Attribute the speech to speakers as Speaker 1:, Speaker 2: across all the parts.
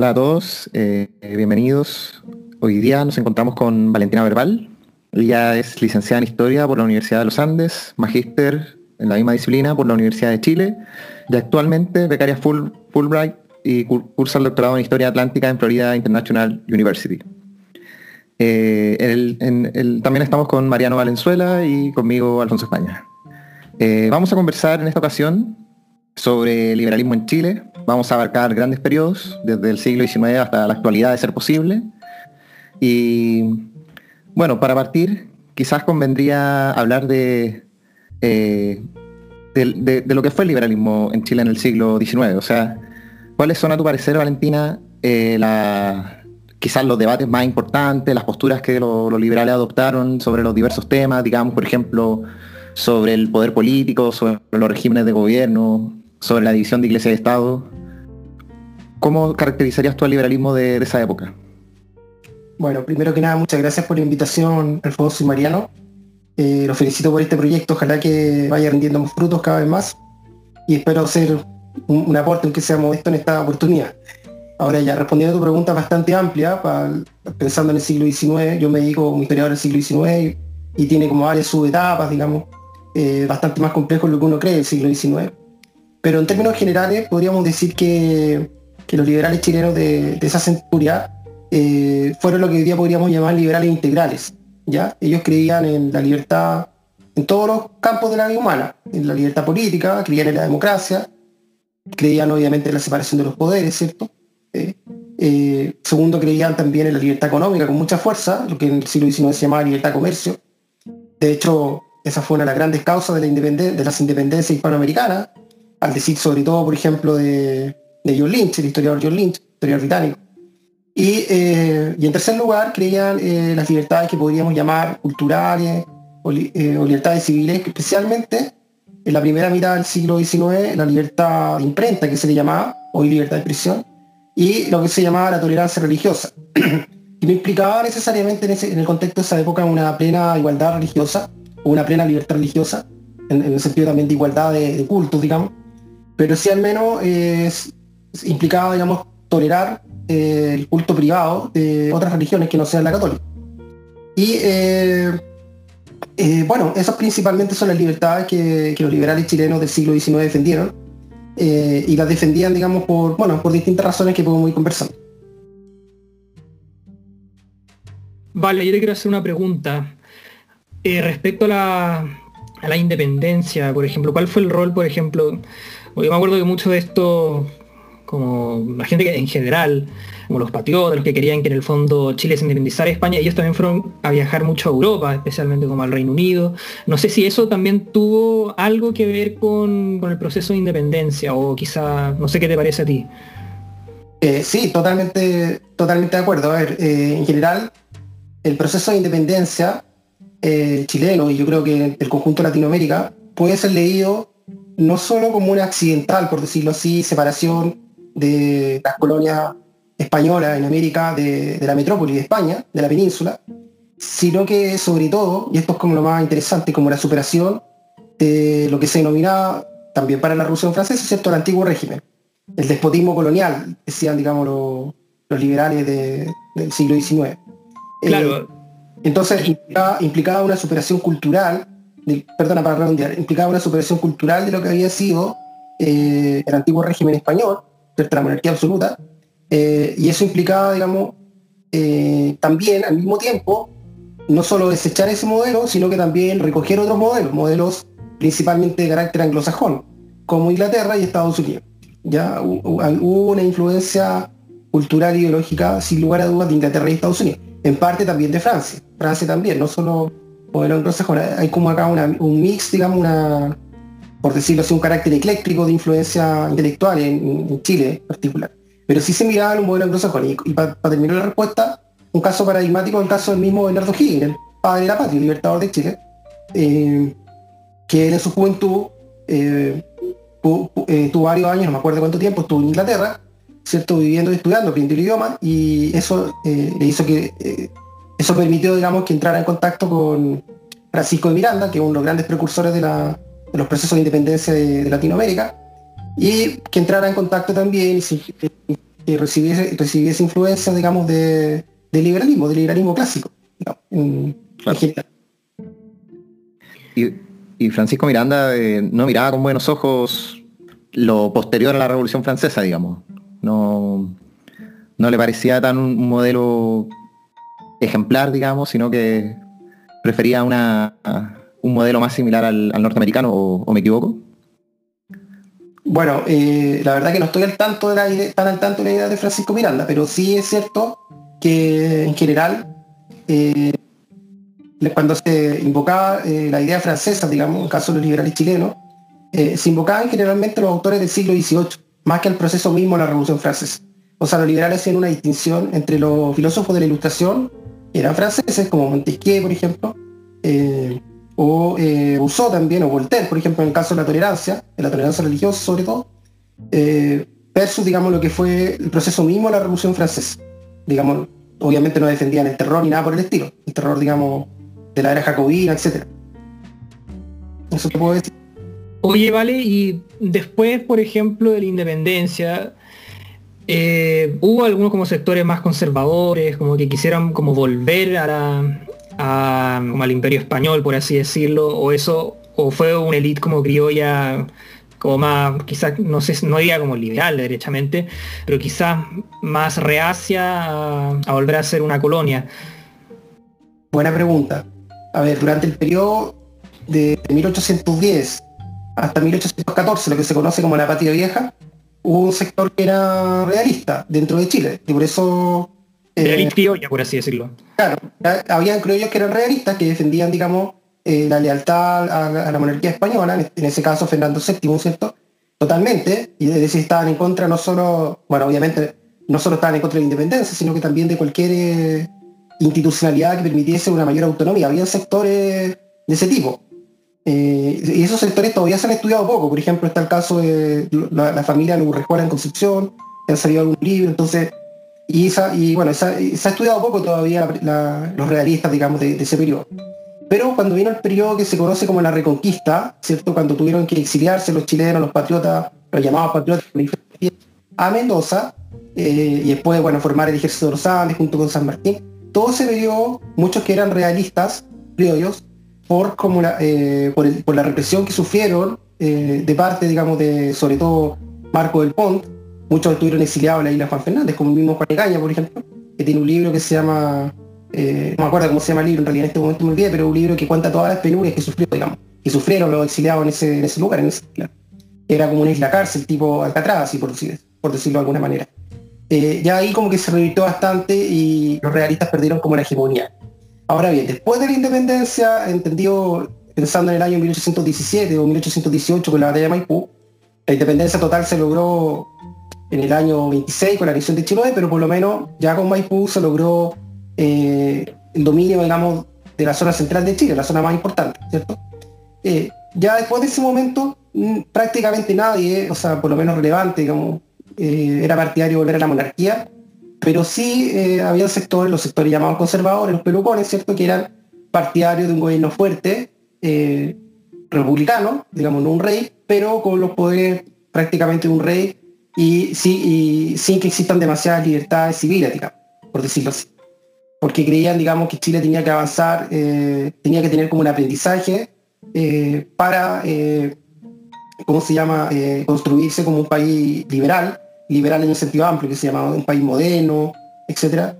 Speaker 1: Hola a todos, eh, bienvenidos. Hoy día nos encontramos con Valentina Verbal. Ella es licenciada en Historia por la Universidad de los Andes, magíster en la misma disciplina por la Universidad de Chile y actualmente becaria Fulbright y cursa el doctorado en Historia Atlántica en Florida International University. Eh, también estamos con Mariano Valenzuela y conmigo Alfonso España. Eh, vamos a conversar en esta ocasión sobre liberalismo en Chile. Vamos a abarcar grandes periodos, desde el siglo XIX hasta la actualidad de ser posible. Y bueno, para partir, quizás convendría hablar de, eh, de, lo que fue el liberalismo en Chile en el siglo XIX. O sea, ¿cuáles son a tu parecer, Valentina, eh, quizás los debates más importantes, las posturas que los liberales adoptaron sobre los diversos temas, digamos, por ejemplo, sobre el poder político, sobre los regímenes de gobierno, sobre la división de iglesia y Estado. ¿Cómo caracterizarías tú el liberalismo de, esa época?
Speaker 2: Bueno, primero que nada, muchas gracias por la invitación, Alfonso y Mariano. Eh, los felicito por este proyecto, ojalá que vaya rindiendo frutos cada vez más y espero ser un, aporte, aunque sea modesto, en esta oportunidad. Ahora ya, respondiendo a tu pregunta bastante amplia, pensando en el siglo XIX, yo me dedico como historiador del siglo XIX y, tiene como varias subetapas, digamos, eh, bastante más complejo de lo que uno cree el siglo XIX. Pero en términos generales podríamos decir que, los liberales chilenos de, esa centuria eh, fueron lo que hoy día podríamos llamar liberales integrales. ¿ya? Ellos creían en la libertad en todos los campos de la vida humana, en la libertad política, creían en la democracia, creían obviamente en la separación de los poderes, ¿cierto? Eh, eh, segundo, creían también en la libertad económica con mucha fuerza, lo que en el siglo XIX se llamaba libertad de comercio. De hecho, esa fue una de las grandes causas de, la de las independencias hispanoamericanas, al decir sobre todo, por ejemplo, de, John Lynch, el historiador John Lynch, historiador británico. Eh, y, en tercer lugar, creían eh, las libertades que podríamos llamar culturales o, eh, libertades civiles, especialmente en la primera mitad del siglo XIX, la libertad de imprenta, que se le llamaba, hoy libertad de expresión, y lo que se llamaba la tolerancia religiosa. y no implicaba necesariamente en, el contexto de esa época una plena igualdad religiosa o una plena libertad religiosa, en, el sentido también de igualdad de, de cultos, digamos, pero sí al menos es, implicaba, digamos, tolerar eh, el culto privado de otras religiones que no sean la católica. Y eh, eh, bueno, esas principalmente son las libertades que, los liberales chilenos del siglo XIX defendieron y las defendían, digamos, por, bueno, por distintas razones que podemos ir conversando.
Speaker 3: Vale, yo te quiero hacer una pregunta. respecto a la, a la independencia, por ejemplo, ¿cuál fue el rol, por ejemplo, yo me acuerdo que mucho de esto, como la gente que en general, como los patriotas, los que querían que en el fondo Chile se independizara de España, ellos también fueron a viajar mucho a Europa, especialmente como al Reino Unido. No sé si eso también tuvo algo que ver con, el proceso de independencia, o quizá, no sé qué te parece a ti.
Speaker 2: Eh, sí, totalmente, totalmente de acuerdo. A ver, eh, en general, el proceso de independencia eh, chileno, y yo creo que el conjunto de Latinoamérica, puede ser leído no solo como una accidental, por decirlo así, separación de las colonias españolas en América de, la metrópoli de España, de la península, sino que sobre todo, y esto es como lo más interesante, como la superación de lo que se denominaba también para la Revolución Francesa, ¿cierto?, el antiguo régimen, el despotismo colonial, decían, digamos, los, liberales del siglo XIX.
Speaker 3: Claro. Eh,
Speaker 2: entonces implicaba, una superación cultural perdona para redondear, implicaba una superación cultural de lo que había sido eh, el antiguo régimen español, la monarquía absoluta, eh, y eso implicaba, digamos, eh, también al mismo tiempo, no solo desechar ese modelo, sino que también recoger otros modelos, modelos principalmente de carácter anglosajón, como Inglaterra y Estados Unidos. Ya hubo una influencia cultural y ideológica, sin lugar a dudas, de Inglaterra y Estados Unidos. En parte también de Francia. Francia también, no solo modelo anglosajón. Hay como acá un mix, digamos, una, por decirlo así, un carácter ecléctico de influencia intelectual en, Chile en particular. Pero sí se miraba un modelo anglosajón. Y, y para terminar la respuesta, un caso paradigmático es el caso del mismo Bernardo Higgins, el padre de la patria, libertador de Chile, eh, que en su juventud eh, eh, tuvo varios años, no me acuerdo cuánto tiempo, estuvo en Inglaterra, ¿cierto? Viviendo y estudiando, aprendiendo el idioma, y eso le hizo que eso permitió, digamos, que entrara en contacto con Francisco de Miranda, que es uno de los grandes precursores de, los procesos de independencia de, Latinoamérica, y que entrara en contacto también y se, que recibiese, recibiese influencia, digamos, de, del liberalismo, del liberalismo clásico,
Speaker 1: Y, Francisco Miranda eh, no miraba con buenos ojos lo posterior a la Revolución Francesa, digamos. No, no le parecía tan un modelo ejemplar, digamos, sino que prefería una, un modelo más similar al, norteamericano, o, me equivoco?
Speaker 2: Bueno, eh, la verdad que no estoy al tanto de la tan al tanto de la idea de Francisco Miranda, pero sí es cierto que en general, eh, cuando se invocaba eh, la idea francesa, digamos, en el caso de los liberales chilenos, se invocaban generalmente los autores del siglo XVIII, más que el proceso mismo de la Revolución Francesa. O sea, los liberales hacían una distinción entre los filósofos de la Ilustración, eran franceses, como Montesquieu, por ejemplo, o eh, usó también, o Voltaire, por ejemplo, en el caso de la tolerancia, de la tolerancia religiosa sobre todo, eh, versus, digamos, lo que fue el proceso mismo de la Revolución Francesa. Digamos, obviamente no defendían el terror ni nada por el estilo, el terror, digamos, de la era jacobina, etc. Eso te puedo decir.
Speaker 3: Oye, vale, y después, por ejemplo, de la independencia, eh, hubo algunos como sectores más conservadores, como que quisieran como volver a la, al imperio español, por así decirlo, o eso, o fue una élite como criolla, como más, quizás, no sé, no diría como liberal derechamente, pero quizás más reacia a, volver a ser una colonia.
Speaker 2: Buena pregunta. A ver, durante el periodo de 1810 hasta 1814, lo que se conoce como la Patria Vieja, hubo un sector que era realista dentro de Chile, y por eso
Speaker 3: eh, por así decirlo.
Speaker 2: Claro, habían criollos que eran realistas, que defendían, digamos, eh, la lealtad a, la monarquía española, en ese caso Fernando VII, ¿cierto? Totalmente, y de decir estaban en contra no solo, bueno, obviamente no solo estaban en contra de la independencia, sino que también de cualquier eh, institucionalidad que permitiese una mayor autonomía. Había sectores de ese tipo. Y esos sectores todavía se han estudiado poco. Por ejemplo, está el caso de la, familia Lurrejuela en Concepción, que han salido algún libro. Entonces, y, bueno, se ha, estudiado poco todavía los realistas, digamos, de, ese periodo. Pero cuando vino el periodo que se conoce como la Reconquista, ¿cierto? Cuando tuvieron que exiliarse los chilenos, los patriotas, los llamados patriotas, a Mendoza, eh, y después, bueno, formar el ejército de los Andes junto con San Martín, todo se vio, muchos que eran realistas, criollos, por, como eh, por, la represión que sufrieron eh, de parte, digamos, de sobre todo Marco del Pont, Muchos estuvieron exiliados en la isla Juan Fernández, como el mismo Juan Egaña, por ejemplo, que tiene un libro que se llama, eh, no me acuerdo cómo se llama el libro, en realidad en este momento me olvidé, pero un libro que cuenta todas las penurias que sufrió, digamos, que sufrieron los exiliados en ese, lugar, en ese Era como una isla cárcel, tipo Alcatraz, así por, decirlo de alguna manera. Ya ahí como que se revirtió bastante y los realistas perdieron como la hegemonía. Ahora bien, después de la independencia, entendido pensando en el año 1817 o 1818 con la batalla de Maipú, la independencia total se logró en el año 26 con la elección de Chiloé, pero por lo menos ya con Maipú se logró eh, el dominio, digamos, de la zona central de Chile, la zona más importante, ¿cierto? Eh, ya después de ese momento, mm, prácticamente nadie, o sea, por lo menos relevante, digamos, eh, era partidario de volver a la monarquía, pero sí había sectores, los sectores llamados conservadores, los pelucones, ¿cierto?, que eran partidarios de un gobierno fuerte, republicano, digamos, no un rey, pero con los poderes prácticamente de un rey y, sí, sin que existan demasiadas libertades civiles, digamos, por decirlo así. Porque creían, digamos, que Chile tenía que avanzar, eh, tenía que tener como un aprendizaje eh, para, eh, ¿cómo se llama?, construirse como un país liberal, liberal en un sentido amplio, que se llama un país moderno, etc.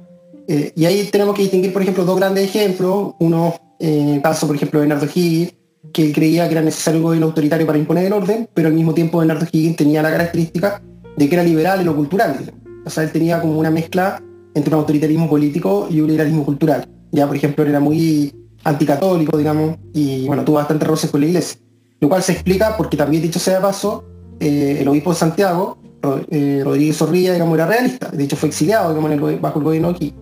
Speaker 2: y ahí tenemos que distinguir, por ejemplo, dos grandes ejemplos. Uno, en el caso, por ejemplo, de Bernardo Higgins, que creía que era necesario un gobierno autoritario para imponer el orden, pero al mismo tiempo Bernardo Higgins tenía la característica de que era liberal en lo cultural. O sea, él tenía como una mezcla entre un autoritarismo político y un liberalismo cultural. Ya, por ejemplo, él era muy anticatólico, digamos, y bueno, tuvo bastante roces con la iglesia. Lo cual se explica porque también, dicho sea de paso, eh, el obispo de Santiago, eh, Rodríguez Zorrilla, digamos, era realista. De hecho, fue exiliado, digamos, bajo el gobierno aquí.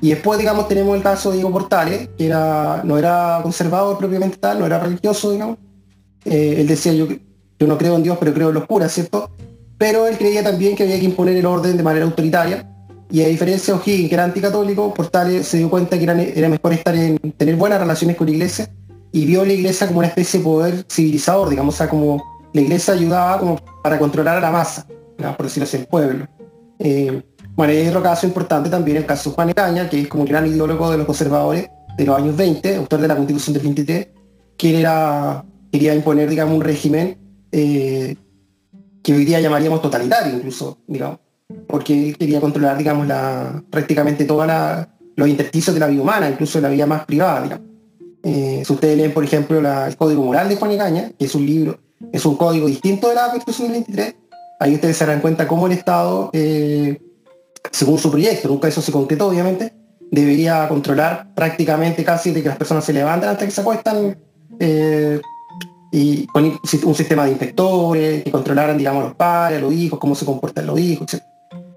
Speaker 2: Y después, digamos, tenemos el caso de Diego Portales, que era, no era conservador propiamente tal, no era religioso, digamos. Eh, él decía, yo, no creo en Dios, pero creo en los curas, ¿cierto? pero él creía también que había que imponer el orden de manera autoritaria. Y a diferencia de O'Higgins, que era anticatólico, Portales se dio cuenta que era, mejor estar en tener buenas relaciones con la iglesia y vio la iglesia como una especie de poder civilizador, digamos, o sea, como la iglesia ayudaba como para controlar a la masa, por decirlo así, el pueblo. Eh, bueno, hay otro caso importante también, el caso de Juan Ecaña, que es como un gran ideólogo de los conservadores de los años 20, autor de la Constitución del 23, que era, quería imponer, digamos, un régimen eh, que hoy día llamaríamos totalitario incluso, digamos, porque quería controlar, digamos, la, prácticamente todos los intersticios de la vida humana, incluso la vida más privada. Eh, si ustedes leen, por ejemplo, el Código Moral de Juan Ecaña, que es un libro, es un código distinto de la Constitución del 23, ahí ustedes se darán cuenta cómo el Estado eh, según su proyecto, nunca eso se concretó obviamente, debería controlar prácticamente casi de que las personas se levantan hasta que se acuestan eh, y con un sistema de inspectores que controlaran, digamos, los padres, los hijos, cómo se comportan los hijos, etc.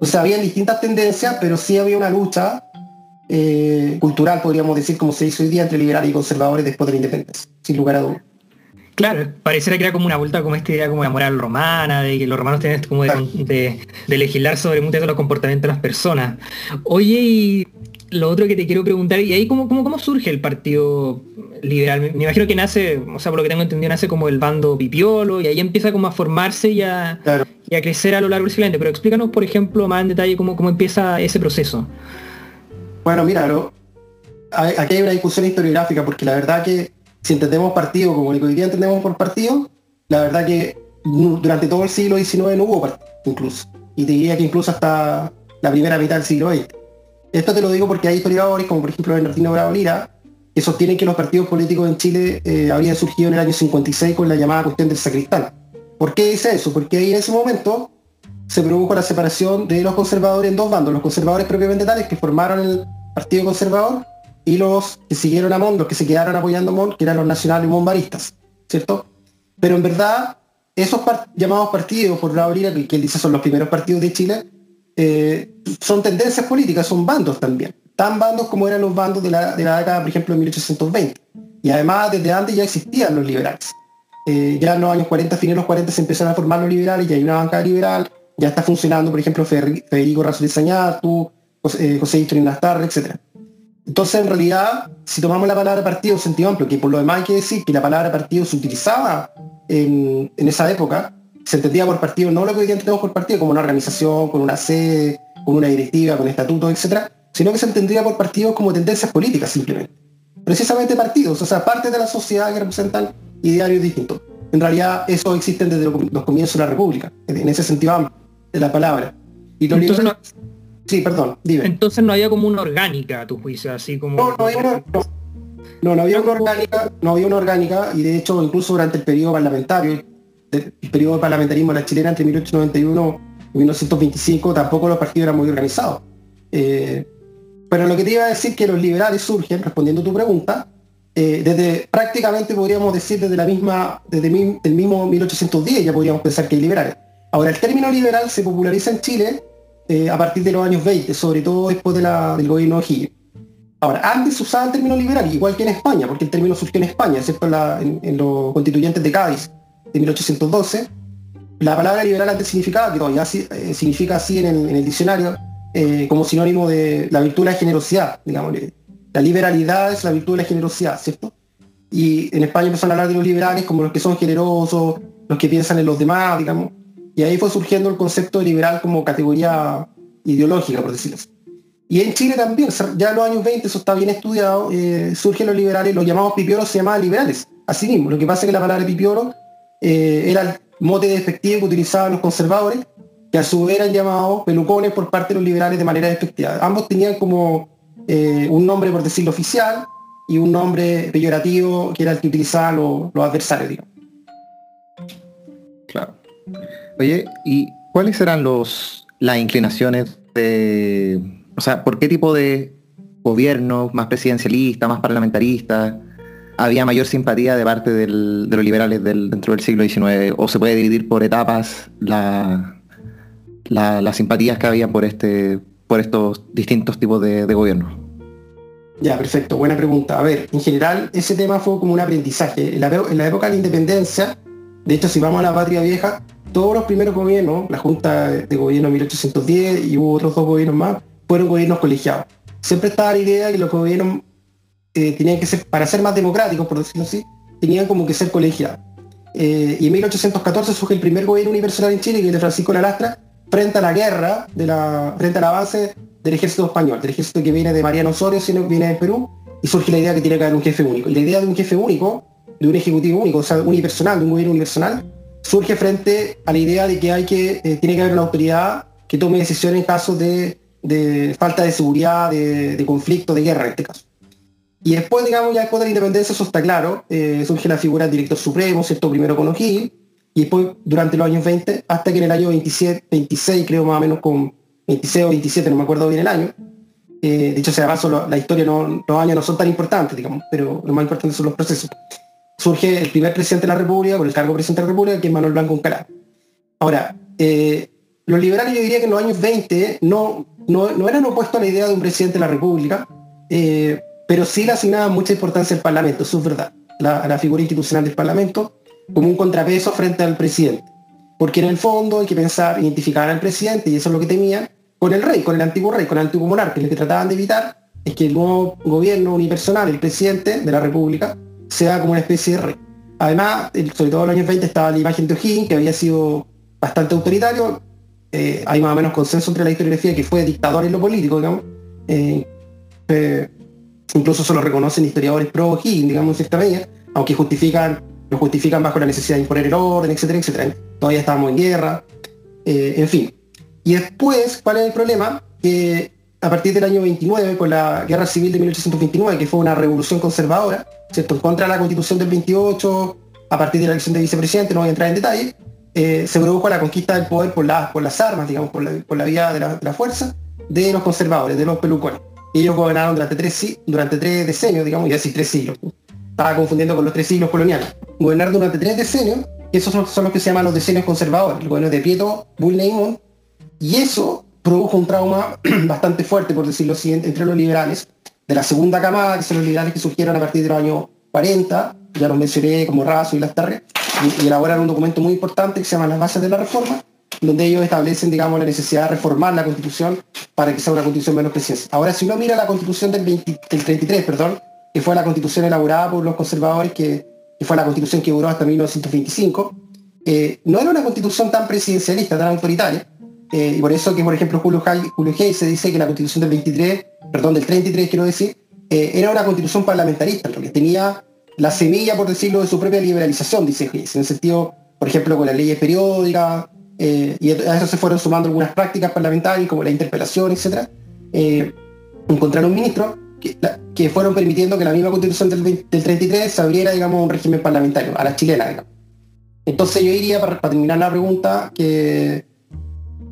Speaker 2: O sea, había distintas tendencias, pero sí había una lucha eh, cultural, podríamos decir, como se hizo hoy día entre liberales y conservadores después de la independencia, sin lugar a dudas.
Speaker 3: Claro, pareciera que era como una vuelta como esta idea como la moral romana, de que los romanos tienen como de, legislar sobre muchos de los comportamientos de las personas. Oye, y lo otro que te quiero preguntar, ¿y ahí cómo, cómo, cómo surge el partido liberal? Me, imagino que nace, o sea, por lo que tengo entendido, nace como el bando pipiolo y ahí empieza como a formarse y a, crecer a lo largo del siglo Pero explícanos, por ejemplo, más en detalle cómo, cómo empieza ese proceso.
Speaker 2: Bueno, mira, aquí hay una discusión historiográfica porque la verdad que si entendemos partido como hoy día entendemos por partido, la verdad que durante todo el siglo XIX no hubo partido, incluso. Y te diría que incluso hasta la primera mitad del siglo XX. Esto te lo digo porque hay historiadores, como por ejemplo Bernardino Bravo Lira, que sostienen que los partidos políticos en Chile eh, habrían surgido en el año 56 con la llamada cuestión del sacristán. ¿Por qué dice eso? Porque ahí en ese momento se produjo la separación de los conservadores en dos bandos, los conservadores propiamente tales que formaron el Partido Conservador y los que siguieron a Mont, los que se quedaron apoyando a Mont, que eran los nacionales monbaristas, ¿cierto? Pero en verdad, esos llamados partidos, por la que él dice son los primeros partidos de Chile, eh, son tendencias políticas, son bandos también. Tan bandos como eran los bandos de la, década, por ejemplo, de 1820. Y además, desde antes ya existían los liberales. Eh, ya en los años 40, fines de los 40, se empezaron a formar los liberales, ya hay una banca liberal, ya está funcionando, por ejemplo, Federico Razo de Sañatu, José, eh, José Nastar, etc. Entonces, en realidad, si tomamos la palabra partido en sentido amplio, que por lo demás hay que decir que la palabra partido se utilizaba en, esa época, se entendía por partido no lo que hoy entendemos por partido, como una organización, con una sede, con una directiva, con estatutos, etcétera, sino que se entendía por partidos como tendencias políticas simplemente. Precisamente partidos, o sea, partes de la sociedad que representan idearios distintos. En realidad, eso existe desde los comienzos de la República, en ese sentido amplio de la palabra. Y los Sí, perdón, dime.
Speaker 3: Entonces no había como una orgánica a tu juicio, así como...
Speaker 2: No, no había una, no, no, había una orgánica, no había una orgánica, y de hecho incluso durante el periodo parlamentario, el periodo de parlamentarismo de la chilena entre 1891 y 1925, tampoco los partidos eran muy organizados. Eh, pero lo que te iba a decir que los liberales surgen, respondiendo a tu pregunta, eh, desde prácticamente podríamos decir desde la misma, desde el mismo 1810 ya podríamos pensar que hay liberales. Ahora, el término liberal se populariza en Chile eh, a partir de los años 20, sobre todo después de del gobierno de O'Higgins. Ahora, antes usaba el término liberal, igual que en España, porque el término surgió en España, ¿cierto? En, los constituyentes de Cádiz de 1812. La palabra liberal antes significaba, que todavía eh, significa así en el, diccionario, eh, como sinónimo de la virtud de la generosidad, digamos. La liberalidad es la virtud de la generosidad, ¿cierto? Y en España empezaron a hablar de los liberales como los que son generosos, los que piensan en los demás, digamos. Y ahí fue surgiendo el concepto de liberal como categoría ideológica, por decirlo así. Y en Chile también, ya en los años 20, eso está bien estudiado, eh, surgen los liberales, los llamados pipioros se llamaban liberales, así mismo. Lo que pasa es que la palabra pipioro eh, era el mote despectivo que utilizaban los conservadores, que a su vez eran llamados pelucones por parte de los liberales de manera despectiva. Ambos tenían como eh, un nombre, por decirlo oficial, y un nombre peyorativo, que era el que utilizaban los, los adversarios, digamos.
Speaker 1: Claro. Oye, ¿y cuáles eran los, las inclinaciones de, o sea, por qué tipo de gobierno, más presidencialista, más parlamentarista, había mayor simpatía de parte de los liberales dentro del siglo XIX? ¿O se puede dividir por etapas las simpatías que había por, este, por estos distintos tipos de, gobierno?
Speaker 2: Ya, perfecto, buena pregunta. A ver, en general ese tema fue como un aprendizaje. En la, en la época de la independencia, de hecho si vamos a la patria vieja, todos los primeros gobiernos, la Junta de Gobierno 1810 y hubo otros dos gobiernos más, fueron gobiernos colegiados. Siempre estaba la idea que los gobiernos eh, tenían que ser, para ser más democráticos, por decirlo así, tenían como que ser colegiados. Eh, y en 1814 surge el primer gobierno universal en Chile, que es de Francisco Lalastra, frente a la guerra, de la, frente a la base del ejército español, del ejército que viene de Mariano Osorio, sino que viene de Perú, y surge la idea que tiene que haber un jefe único. Y la idea de un jefe único, de un ejecutivo único, o sea, unipersonal, de un gobierno unipersonal, surge frente a la idea de que hay que, eh, tiene que haber una autoridad que tome decisiones en caso de, falta de seguridad, de, conflicto, de guerra en este caso. Y después, digamos, ya después de la independencia, eso está claro, eh, surge la figura del director supremo, ¿cierto? Primero con O'Higgins, y después durante los años 20, hasta que en el año 27, 26, creo más o menos con 26 o 27, no me acuerdo bien el año, eh, dicho sea paso, la historia, no, los años no son tan importantes, digamos, pero lo más importante son los procesos. Surge el primer presidente de la República, por el cargo de presidente de la República, que es Manuel Blanco Uncalá. Ahora, eh, los liberales yo diría que en los años 20 no, no, eran opuestos a la idea de un presidente de la República, eh, pero sí le asignaban mucha importancia al Parlamento, eso es verdad, a la figura institucional del Parlamento, como un contrapeso frente al presidente. Porque en el fondo hay que pensar, identificar al presidente, y eso es lo que temían, con el rey, con el antiguo rey, con el antiguo monarca. Lo que trataban de evitar es que el nuevo gobierno unipersonal, el presidente de la República, sea como una especie de. Además, sobre todo en los años 20 estaba la imagen de O'Higgins, que había sido bastante autoritario. Eh, hay más o menos consenso entre la historiografía que fue dictador en lo político, digamos. Eh, eh, incluso se lo reconocen historiadores pro O'Higgins, digamos, en esta medida, aunque justifican lo justifican bajo la necesidad de imponer el orden, etcétera, etcétera. Todavía estábamos en guerra, en fin. Y después, ¿cuál es el problema? Que a partir del año 29, con la guerra civil de 1829, que fue una revolución conservadora, ¿cierto? contra la constitución del 28, a partir de la elección de vicepresidente, no voy a entrar en detalle, eh, se produjo la conquista del poder por, por las armas, digamos, por la, vía de la, fuerza, de los conservadores, de los pelucones. Ellos gobernaron durante tres, durante tres decenios, digamos, y así tres siglos estaba confundiendo con los tres siglos coloniales. Gobernar durante tres decenios, esos son, los que se llaman los decenios conservadores, el gobierno de Prieto, Bull y eso produjo un trauma bastante fuerte, por decirlo así, entre los liberales, de la segunda camada, que son los liberales que surgieron a partir de los años 40, ya los mencioné como Razo y Las y, y elaboraron un documento muy importante que se llama Las bases de la reforma, donde ellos establecen, digamos, la necesidad de reformar la constitución para que sea una constitución menos presidencial. Ahora, si uno mira la constitución del, del 33, perdón, que fue la constitución elaborada por los conservadores, que, fue la constitución que duró hasta 1925, eh, no era una constitución tan presidencialista, tan autoritaria, eh, y por eso que, por ejemplo, Julio, Julio Hay se dice que la constitución del 23, perdón, del 33 quiero decir, eh, era una constitución parlamentarista, porque tenía la semilla, por decirlo, de su propia liberalización, dice Hayes, en el sentido, por ejemplo, con las leyes periódicas, y a eso se fueron sumando algunas prácticas parlamentarias, como la interpelación, etc. encontraron un ministro que, fueron permitiendo que la misma constitución del, 33 se abriera, digamos, un régimen parlamentario, a la chilena, Entonces yo diría, para, terminar la pregunta, que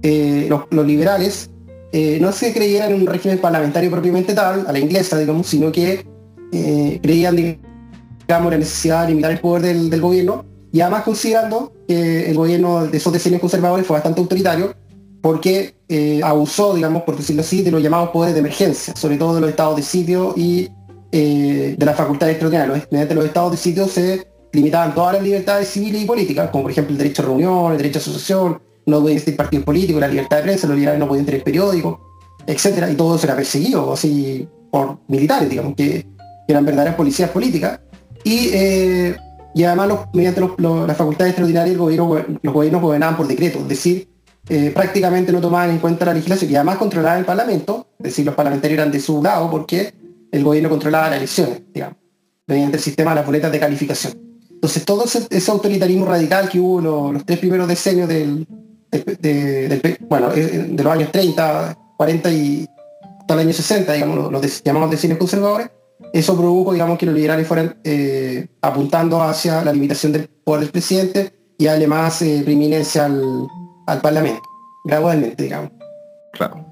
Speaker 2: eh, los, liberales eh, no se creían en un régimen parlamentario propiamente tal, a la inglesa, digamos, sino que eh, creían, digamos, la necesidad de limitar el poder del, gobierno, y además considerando que el gobierno de esos decenios conservadores fue bastante autoritario, porque abusó, digamos, por decirlo así, de los llamados poderes de emergencia, sobre todo de los estados de sitio y de las facultades extraordinarias. Mediante los estados de sitio se limitaban todas las libertades civiles y políticas, como por ejemplo el derecho a reunión, el derecho a asociación, no podían ser partidos políticos, la libertad de prensa, los liberales no podían tener periódicos, etcétera, y todo eso era perseguido así por militares, digamos, que, eran verdaderas policías políticas. Y, eh, y además, mediante las facultades extraordinarias, el gobierno, los gobiernos gobernaban por decreto, es decir, eh, prácticamente no tomaban en cuenta la legislación y además controlaban el Parlamento, es decir, los parlamentarios eran de su lado porque el gobierno controlaba las elecciones, digamos, mediante el sistema de las boletas de calificación. Entonces todo ese, autoritarismo radical que hubo los, tres primeros decenios del, bueno, de los años 30, 40 y hasta el año 60, digamos, los, llamados decenios conservadores, eso produjo, digamos, que los liberales fueran eh, apuntando hacia la limitación del poder del presidente y darle más eh, preeminencia al, al Parlamento, gradualmente, digamos.
Speaker 1: Claro.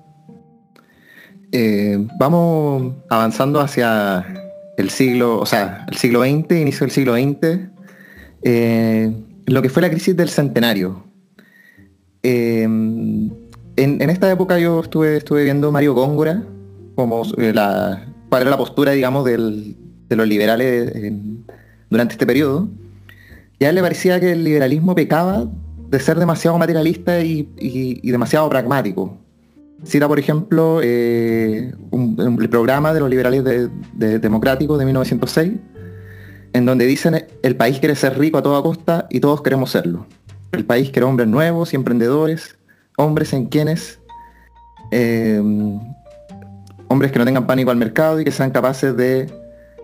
Speaker 1: Eh, vamos avanzando hacia el siglo, o sea, el siglo XX, inicio del siglo XX, eh, lo que fue la crisis del centenario. Eh, en, esta época yo estuve, estuve viendo Mario Góngora, como la, cuál era la postura, digamos, de los liberales durante este periodo. Y a él le parecía que el liberalismo pecaba de ser demasiado materialista y, demasiado pragmático. Cita, por ejemplo, eh, el programa de los liberales democráticos de 1906, en donde dicen el país quiere ser rico a toda costa y todos queremos serlo. El país quiere hombres nuevos y emprendedores, hombres en quienes eh, hombres que no tengan pánico al mercado y que sean capaces de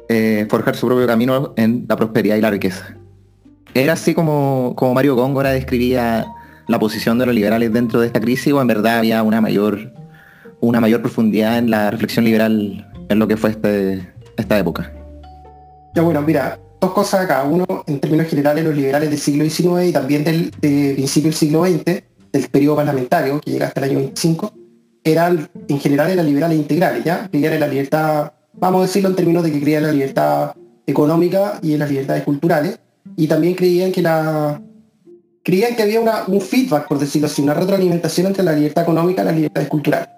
Speaker 1: eh, forjar su propio camino en la prosperidad y la riqueza. Era así como, como Mario Góngora describía la posición de los liberales dentro de esta crisis o en verdad había una mayor, una mayor profundidad en la reflexión liberal en lo que fue este, esta época.
Speaker 2: Ya bueno, mira, dos cosas acá. Uno, en términos generales, los liberales del siglo XIX y también del principio del siglo XX, del periodo parlamentario, que llega hasta el año 25, eran, en general, eran liberales integrales, ¿ya? Creían en la libertad, vamos a decirlo en términos de que creían en la libertad económica y en las libertades culturales, y también creían que la creían que había un feedback, por decirlo así, una retroalimentación entre la libertad económica y las libertades culturales.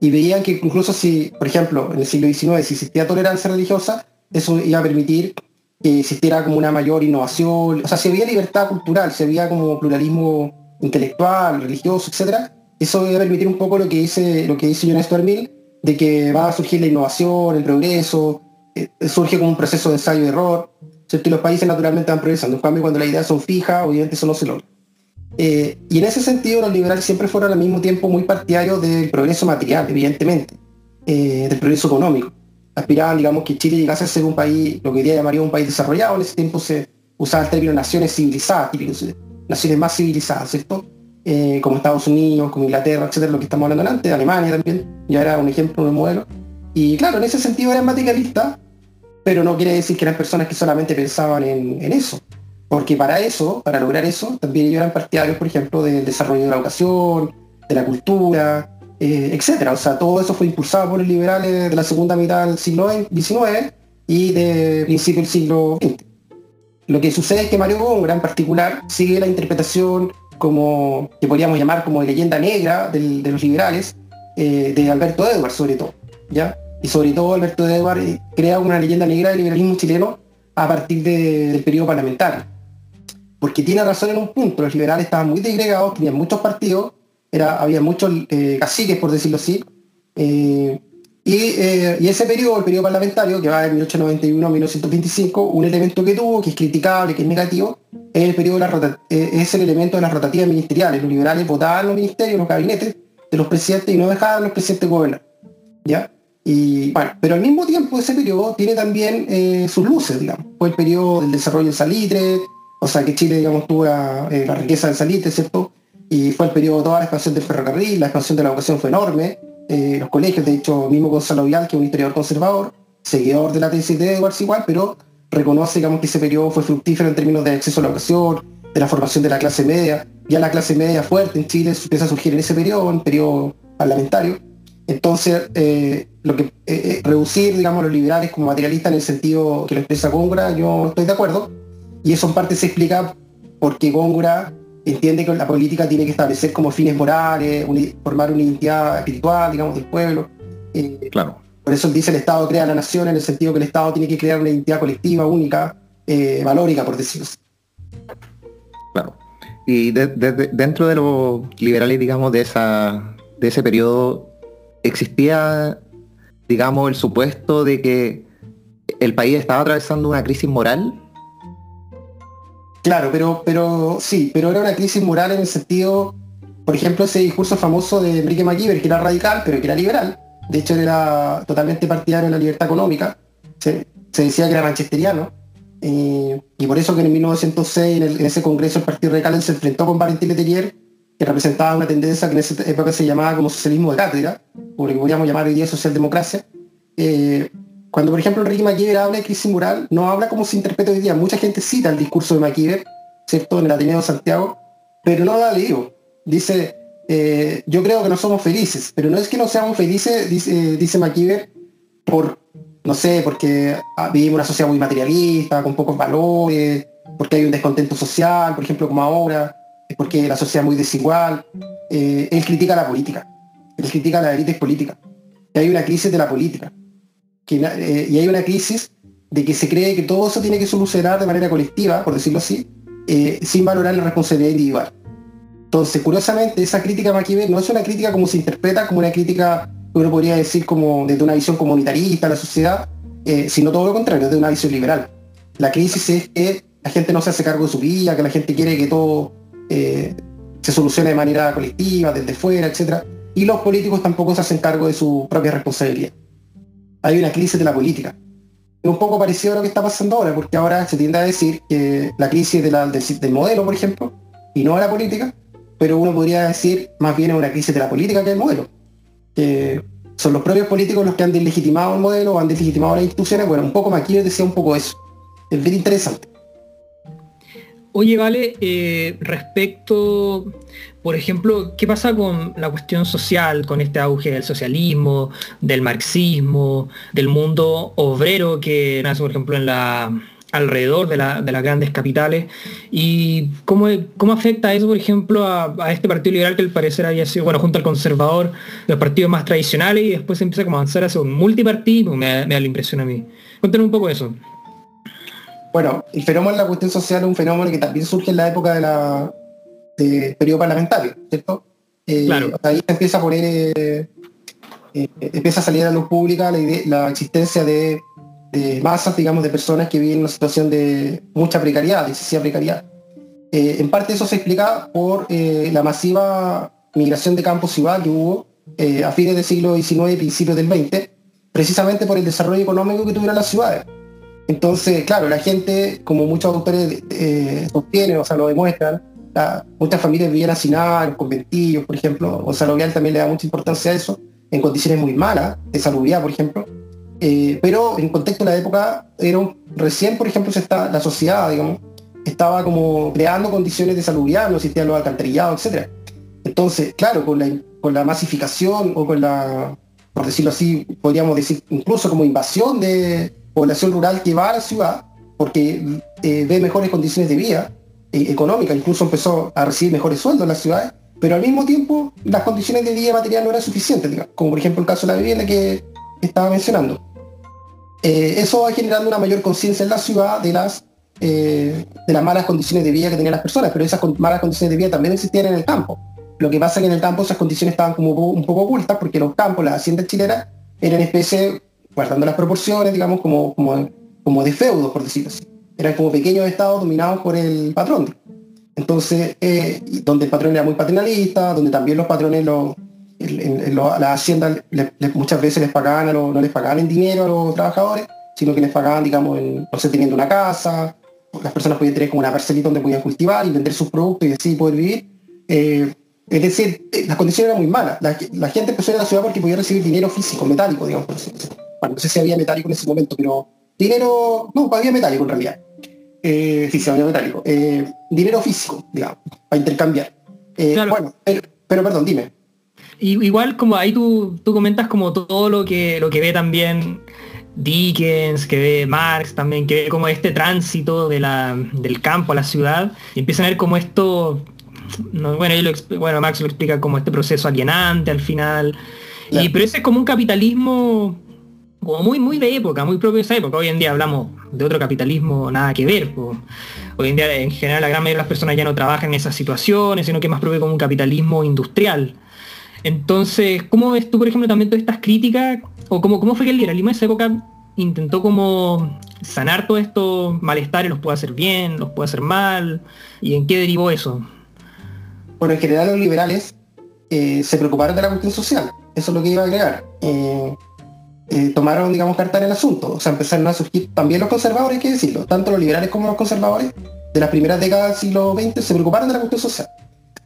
Speaker 2: Y veían que incluso si, por ejemplo, en el siglo XIX, si existía tolerancia religiosa, eso iba a permitir que existiera como una mayor innovación, o sea, si había libertad cultural, si había como pluralismo intelectual, religioso, etcétera, eso a permitir un poco lo que dice, lo que dice John Stuart Mill, de que va a surgir la innovación, el progreso, eh, surge como un proceso de ensayo y error, ¿cierto? y los países naturalmente van progresando. En cambio, cuando las ideas son fijas, obviamente eso no se logra. Eh, y en ese sentido, los liberales siempre fueron al mismo tiempo muy partidarios del progreso material, evidentemente, eh, del progreso económico. Aspiraban, digamos, que Chile llegase a ser un país, lo que hoy día llamaría un país desarrollado. En ese tiempo se usaba el término naciones civilizadas, naciones más civilizadas, ¿cierto? Eh, como Estados Unidos, como Inglaterra, etcétera, lo que estamos hablando antes, Alemania también, ya era un ejemplo, un modelo. Y claro, en ese sentido eran materialistas, pero no quiere decir que eran personas que solamente pensaban en, eso. Porque para eso, para lograr eso, también ellos eran partidarios, por ejemplo, del desarrollo de la educación, de la cultura, eh, etcétera. O sea, todo eso fue impulsado por los liberales de la segunda mitad del siglo XIX y de principio del siglo XX. Lo que sucede es que Mario Góngora en particular sigue la interpretación como, que podríamos llamar como leyenda negra de los liberales, eh, de Alberto Edwards sobre todo, ¿ya? Y sobre todo Alberto Edwards eh, crea una leyenda negra del liberalismo chileno a partir del periodo parlamentario. Porque tiene razón en un punto, los liberales estaban muy disgregados, tenían muchos partidos, había muchos eh, caciques, por decirlo así, eh, y, ese periodo, el periodo parlamentario, que va de 1891 a 1925, un elemento que tuvo, que es criticable, que es negativo, es el, periodo eh, es el elemento de las rotativas ministeriales. Los liberales votaban los ministerios, los gabinetes de los presidentes y no dejaban los presidentes gobernar. ¿Ya? Y bueno, pero al mismo tiempo ese periodo tiene también eh, sus luces, digamos. Fue el periodo del desarrollo del salitre, o sea que Chile, digamos, tuvo la, la riqueza del salitre, ¿cierto? Y fue el periodo toda la expansión del ferrocarril, la expansión de la educación fue enorme, eh, los colegios, de hecho, mismo Gonzalo Vial, que es un historiador conservador, seguidor de la tesis de Edwards igual, pero reconoce digamos, que ese periodo fue fructífero en términos de acceso a la educación, de la formación de la clase media. Ya la clase media fuerte en Chile empieza a surgir en ese periodo, en periodo parlamentario. Entonces, eh, lo que eh, reducir, digamos, los liberales como materialistas en el sentido que lo expresa Góngora, yo estoy de acuerdo. Y eso en parte se explica porque Góngora entiende que la política tiene que establecer como fines morales, formar una identidad espiritual, digamos, del pueblo.
Speaker 1: Eh, claro.
Speaker 2: Por eso dice el Estado crea la nación en el sentido que el Estado tiene que crear una identidad colectiva, única, eh, valórica, por decirlo así.
Speaker 1: Claro. Y dentro de los liberales, digamos, de, esa, de ese periodo, existía, digamos, el supuesto de que el país estaba atravesando una crisis moral
Speaker 2: Claro, pero, pero sí, pero era una crisis moral en el sentido, por ejemplo, ese discurso famoso de Enrique MacIver, que era radical, pero que era liberal. De hecho, era totalmente partidario de la libertad económica. Se, decía que era manchesteriano. Eh, y por eso que en 1906, en, ese congreso, el Partido Radical se enfrentó con Valentín Letelier, que representaba una tendencia que en esa época se llamaba como socialismo de cátedra, o lo que podríamos llamar hoy día socialdemocracia. Eh, cuando, por ejemplo, Enrique MacIver habla de crisis moral, no habla como se interpreta hoy día. Mucha gente cita el discurso de MacIver, ¿cierto?, en el Ateneo de Santiago, pero no da leído. Dice, eh, yo creo que no somos felices, pero no es que no seamos felices, dice, MacIver, por, no sé, porque ah, vivimos una sociedad muy materialista, con pocos valores, porque hay un descontento social, por ejemplo, como ahora, porque la sociedad es muy desigual. Eh, él critica la política, él critica la élite política, y hay una crisis de la política. Eh, y hay una crisis de que se cree que todo eso tiene que solucionar de manera colectiva, por decirlo así, eh, sin valorar la responsabilidad individual. Entonces, curiosamente, esa crítica Maquiavel no es una crítica como se interpreta, como una crítica que uno podría decir como desde una visión comunitarista de la sociedad, eh, sino todo lo contrario, desde una visión liberal. La crisis es que la gente no se hace cargo de su vida, que la gente quiere que todo se solucione de manera colectiva, desde fuera, etc. Y los políticos tampoco se hacen cargo de su propia responsabilidad. Hay una crisis de la política. Es un poco parecido a lo que está pasando ahora, porque ahora se tiende a decir que la crisis de la, del, modelo, por ejemplo, y no de la política, pero uno podría decir más bien es una crisis de la política que del modelo. Que son los propios políticos los que han deslegitimado el modelo, han deslegitimado las instituciones. Bueno, un poco aquí decía un poco eso. Es bien interesante.
Speaker 3: Oye, vale, eh, respecto, por ejemplo, ¿qué pasa con la cuestión social, con este auge del socialismo, del marxismo, del mundo obrero que nace, por ejemplo, en la alrededor de, las grandes capitales y cómo, cómo afecta eso, por ejemplo, a, este Partido Liberal que al parecer había sido, bueno, junto al conservador, los partidos más tradicionales y después empieza como a avanzar hacia un multipartismo, me, me da la impresión a mí. Cuéntanos un poco eso.
Speaker 2: Bueno, el fenómeno de la cuestión social es un fenómeno que también surge en la época de la periodo parlamentario, ¿cierto?
Speaker 3: Eh, claro.
Speaker 2: Ahí empieza a poner, eh, eh, empieza a salir a la luz pública la, existencia de, masas, digamos, de personas que viven en una situación de mucha precariedad, de excesiva precariedad. en parte eso se explica por la masiva migración de campo ciudad que hubo a fines del siglo XIX y principios del XX, precisamente por el desarrollo económico que tuvieron las ciudades. Entonces, claro, la gente, como muchos autores eh, sostienen, o sea, lo demuestran, muchas familias vivían hacinadas, en conventillos, por ejemplo, o sea, Vial también le da mucha importancia a eso, en condiciones muy malas, de salubridad, por ejemplo. Eh, pero en contexto de la época, era recién, por ejemplo, se está, la sociedad, digamos, estaba como creando condiciones de salubridad, no existían los alcantarillados, etc. Entonces, claro, con la, con la masificación o con la, por decirlo así, podríamos decir, incluso como invasión de, población rural que va a la ciudad porque eh, ve mejores condiciones de vida eh, económica, incluso empezó a recibir mejores sueldos en las ciudades, pero al mismo tiempo las condiciones de vida material no eran suficientes, como por ejemplo el caso de la vivienda que estaba mencionando. Eh, eso va generando una mayor conciencia en la ciudad de las, de las malas condiciones de vida que tenían las personas, pero esas malas condiciones de vida también existían en el campo. Lo que pasa es que en el campo esas condiciones estaban como un poco ocultas porque los campos, las haciendas chilenas, eran especie guardando las proporciones, digamos, como, como, como de feudo, por decirlo así. Eran como pequeños estados dominados por el patrón. Entonces, eh, donde el patrón era muy paternalista, donde también los patrones, los, las haciendas muchas veces les pagaban, no les pagaban en dinero a los trabajadores, sino que les pagaban, digamos, en, no sé, teniendo una casa, las personas podían tener como una parcelita donde podían cultivar y vender sus productos y así poder vivir. Eh, es decir, eh, las condiciones eran muy malas. La, gente empezó a a la ciudad porque podía recibir dinero físico, metálico, digamos, por bueno, no sé si había metálico en ese momento, pero dinero, no, había metálico en realidad. Eh, sí, sí, había metálico. Eh, dinero físico, digamos, para intercambiar. Eh, bueno, pero, perdón, dime.
Speaker 3: Igual como ahí tú, tú comentas como todo lo que, lo que ve también Dickens, que ve Marx también, que ve como este tránsito de la, del campo a la ciudad, y empiezan a ver como esto, bueno, bueno, Marx lo explica como este proceso alienante al final, y, pero ese es como un capitalismo como muy, muy de época, muy propio de esa época. Hoy en día hablamos de otro capitalismo nada que ver. Hoy en día en general la gran mayoría de las personas ya no trabajan en esas situaciones, sino que más propio como un capitalismo industrial. Entonces, ¿cómo ves tú, por ejemplo, también todas estas críticas? ¿O cómo, cómo fue que el liberalismo en esa época intentó como sanar todos estos malestares? ¿Los puede hacer bien? ¿Los puede hacer mal? ¿Y en qué derivó eso?
Speaker 2: Bueno, en general los liberales eh, se preocuparon de la cuestión social. Eso es lo que iba a agregar. Eh, eh, tomaron, digamos, carta en el asunto. O sea, empezaron a surgir también los conservadores, hay que decirlo, tanto los liberales como los conservadores de las primeras décadas del siglo XX se preocuparon de la cuestión social.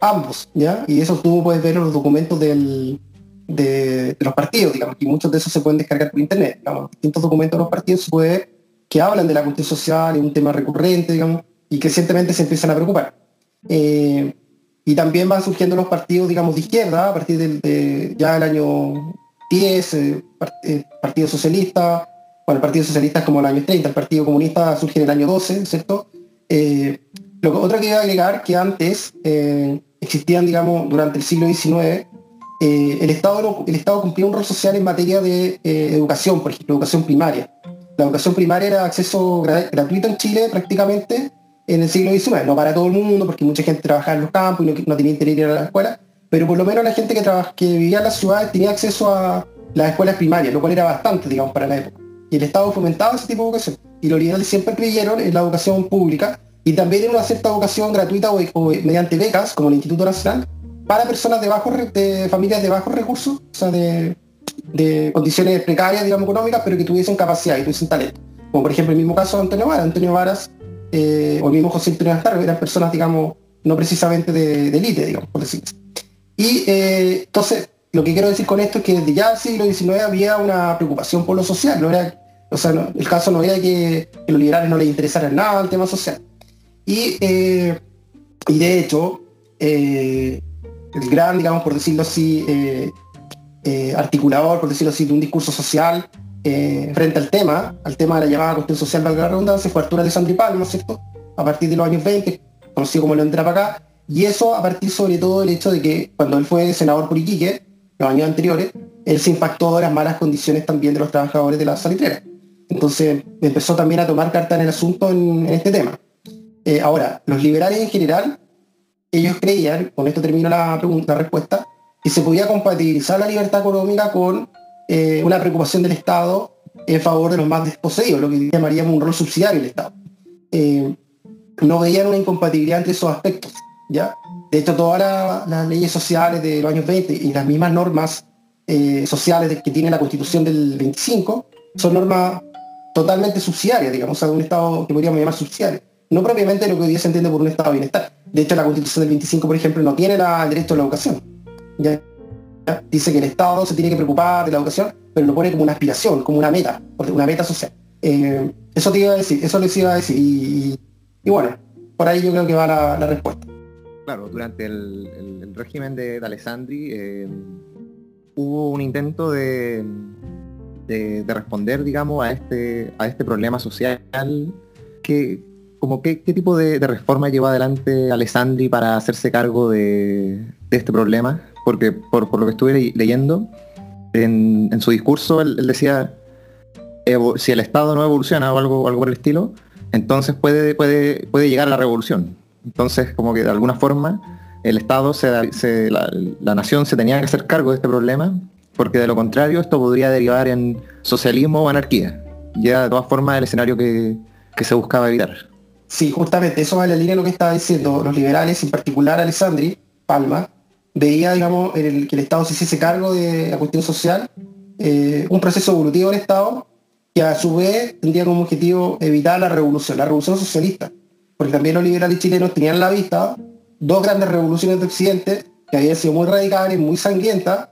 Speaker 2: Ambos, ¿ya? Y eso tú puedes ver en los documentos del, de, los partidos, digamos, y muchos de esos se pueden descargar por internet. Digamos, distintos documentos de los partidos se puede ver que hablan de la cuestión social, es un tema recurrente, digamos, y que se empiezan a preocupar. Eh, y también van surgiendo los partidos, digamos, de izquierda a partir del, de, ya del año 10, eh, eh, Partido Socialista, bueno, el Partido Socialista es como el año 30, el Partido Comunista surge en el año 12, ¿cierto? Eh, lo otro que iba a agregar que antes existían, digamos, durante el siglo XIX, el, Estado, el Estado cumplía un rol social en materia de educación, por ejemplo, educación primaria. La educación primaria era acceso gratuito en Chile prácticamente en el siglo XIX, no para todo el mundo, porque mucha gente trabajaba en los campos y no, no tenía interés ir a la escuela, pero por lo menos la gente que, vivía en las ciudades tenía acceso a las escuelas primarias, lo cual era bastante, digamos, para la época. Y el Estado fomentaba ese tipo de educación. Y los liberales siempre creyeron en la educación pública, y también en una cierta educación gratuita o, mediante becas, como el Instituto Nacional, para personas de bajos familias de bajos recursos, o sea, de, condiciones precarias, digamos, económicas, pero que tuviesen capacidad y tuviesen talento. Como por ejemplo el mismo caso de Antonio Varas. Antonio Varas eh, o el mismo José Antonio Astar eran personas, digamos, no precisamente de, élite, digamos, por decirlo Y eh, entonces, lo que quiero decir con esto es que desde ya el siglo XIX había una preocupación por lo social, no era, o sea, el caso no era que, los liberales no les interesara nada el tema social. Y, eh, y de hecho, el gran, digamos, por decirlo así, articulador, por decirlo así, de un discurso social eh, frente al tema, al tema de la llamada cuestión social, valga la redundancia, fue Arturo Alessandri Palma, ¿cierto? A partir de los años 20, conocido como León para acá, y eso a partir sobre todo del hecho de que cuando él fue senador por Iquique, los años anteriores, él se impactó de las malas condiciones también de los trabajadores de la salitrera. Entonces empezó también a tomar carta en el asunto en, este tema. Eh, ahora, los liberales en general, ellos creían, con esto termino la, respuesta, que se podía compatibilizar la libertad económica con eh, una preocupación del Estado en favor de los más desposeídos, lo que llamaríamos un rol subsidiario del Estado. Eh, no veían una incompatibilidad entre esos aspectos. ¿Ya? De hecho, todas las leyes sociales de los años 20 y las mismas normas eh, sociales que tiene la Constitución del 25 son normas totalmente subsidiarias, digamos, o sea, un Estado que podríamos llamar subsidiario. No propiamente lo que hoy día se entiende por un Estado de bienestar. De hecho, la Constitución del 25, por ejemplo, no tiene el derecho a la educación. Dice que el Estado se tiene que preocupar de la educación, pero lo pone como una aspiración, como una meta, una meta social. Eh, eso te iba a decir, eso les iba a decir. Y, bueno, por ahí yo creo que va la, respuesta.
Speaker 1: Claro, durante el, régimen de, Alessandri eh, hubo un intento de, de, responder, digamos, a este, a este problema social que, como qué, tipo de, reforma llevó adelante Alessandri para hacerse cargo de, de este problema porque por, lo que estuve leyendo, en, su discurso él, decía, si el Estado no evoluciona o algo, algo por el estilo, entonces puede, puede, puede llegar a la revolución. Entonces, como que de alguna forma, el Estado, se, la, nación se tenía que hacer cargo de este problema, porque de lo contrario esto podría derivar en socialismo o anarquía. Ya de todas formas el escenario que, se buscaba evitar.
Speaker 2: Sí, justamente, eso va en la línea de lo que estaba diciendo los liberales, en particular Alessandri Palma, veía, digamos, el, que el Estado se hiciese cargo de la cuestión social, eh, un proceso evolutivo del Estado que a su vez tendría como objetivo evitar la revolución, la revolución socialista, porque también los liberales chilenos tenían la vista dos grandes revoluciones de Occidente que habían sido muy radicales, muy sangrientas,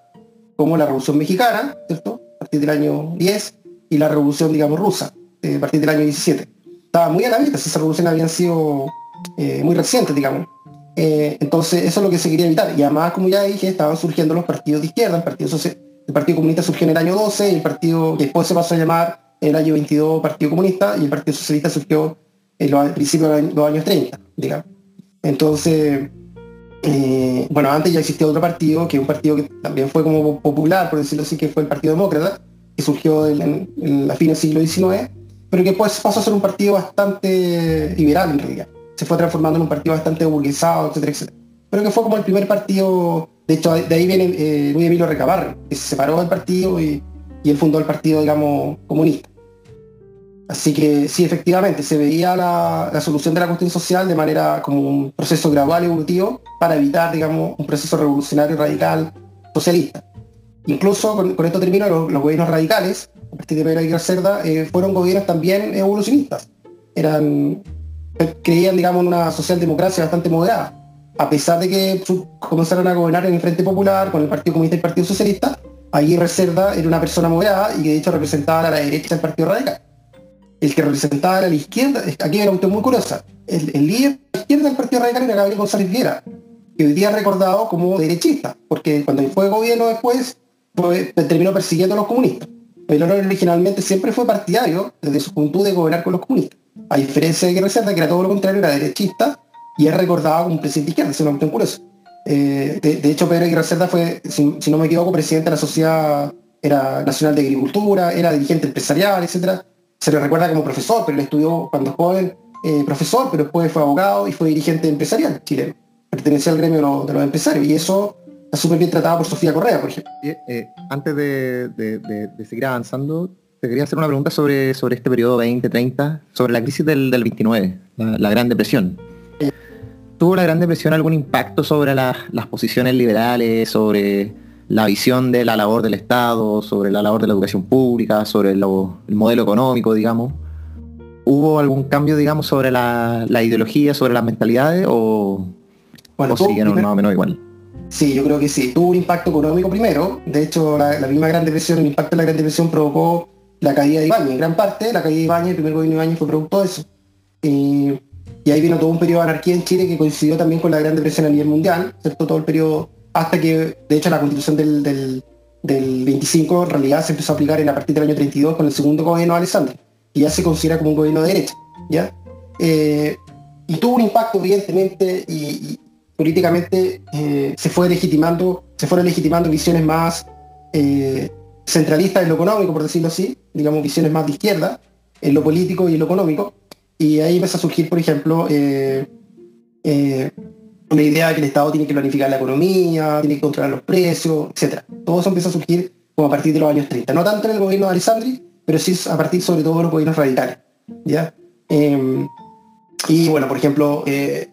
Speaker 2: como la Revolución Mexicana, ¿cierto? A partir del año 10, y la Revolución, digamos, rusa, eh, a partir del año 17. Estaba muy a la vista, esas revoluciones habían sido eh, muy recientes, digamos. Eh, entonces, eso es lo que se quería evitar. Y además, como ya dije, estaban surgiendo los partidos de izquierda. El Partido, el partido Comunista surgió en el año 12, y el partido después se pasó a llamar en el año 22 Partido Comunista, y el Partido Socialista surgió en los principios de los años 30, digamos. Entonces, eh, bueno, antes ya existía otro partido, que es un partido que también fue como popular, por decirlo así, que fue el Partido Demócrata, que surgió en, la fin del siglo XIX, pero que después pasó a ser un partido bastante liberal en realidad se fue transformando en un partido bastante burguesado, etcétera, etcétera. Pero que fue como el primer partido, de hecho de ahí viene eh, Luis Emilio Recabarro, que se separó del partido y, él fundó el partido, digamos, comunista. Así que sí, efectivamente, se veía la, solución de la cuestión social de manera como un proceso gradual y evolutivo para evitar, digamos, un proceso revolucionario radical socialista. Incluso, con, esto termino, los, gobiernos radicales, a partir de Pedro y Cerda, eh, fueron gobiernos también evolucionistas. Eran creían, digamos, en una socialdemocracia bastante moderada. A pesar de que comenzaron a gobernar en el Frente Popular, con el Partido Comunista y el Partido Socialista, ahí Reserva era una persona moderada y que de hecho representaba a la derecha del Partido Radical. El que representaba a la izquierda, aquí era una cuestión muy curiosa, el, líder de la izquierda del Partido Radical era Gabriel González Viera, que hoy día es recordado como derechista, porque cuando fue gobierno después, terminó persiguiendo a los comunistas. Pero originalmente siempre fue partidario, desde su juventud, de gobernar con los comunistas a diferencia de que Reserva, que era todo lo contrario, era derechista y es recordado como un presidente izquierda, es un curioso. Eh, de, hecho, Pedro Aguirre Cerda fue, si, no me equivoco, presidente de la Sociedad era Nacional de Agricultura, era dirigente empresarial, etc. Se le recuerda como profesor, pero él estudió cuando joven eh, profesor, pero después fue abogado y fue dirigente empresarial chileno. Pertenecía al gremio de los, empresarios y eso está súper bien tratado por Sofía Correa, por ejemplo.
Speaker 1: Eh, antes de, seguir avanzando, te quería hacer una pregunta sobre, sobre este periodo 20-30, sobre la crisis del, 29, la, Gran Depresión. ¿Tuvo la Gran Depresión algún impacto sobre las posiciones liberales, sobre la visión de la labor del Estado, sobre la labor de la educación pública, sobre el modelo económico, digamos? ¿Hubo algún cambio, digamos, sobre la, ideología, sobre las mentalidades o,
Speaker 2: bueno,
Speaker 1: siguieron más o menos igual?
Speaker 2: Sí, yo creo que sí. Tuvo un impacto económico primero. De hecho, la, misma Gran Depresión, el impacto de la Gran Depresión provocó la caída de Ibañez. En gran parte, la caída de Ibañez, el primer gobierno de Ibañez fue producto de eso. y ahí vino todo un periodo de anarquía en Chile que coincidió también con la Gran Depresión a nivel mundial, ¿cierto? Todo el periodo, hasta que, de hecho, la constitución del, del, 25 en realidad se empezó a aplicar en a partir del año 32 con el segundo gobierno de Alessandro y ya se considera como un gobierno de derecha, ¿ya? Eh, y tuvo un impacto, evidentemente, y, políticamente eh, se fue legitimando, se fueron legitimando visiones más eh, centralistas en lo económico, por decirlo así, digamos visiones más de izquierda, en lo político y en lo económico. Y ahí empieza a surgir, por ejemplo, la idea de que el Estado tiene que planificar la economía, tiene que controlar los precios, etc. Todo eso empieza a surgir como a partir de los años 30. No tanto en el gobierno de Alessandri, pero sí a partir sobre todo de los gobiernos radicales. ¿ya? Em, y bueno, por ejemplo, eh,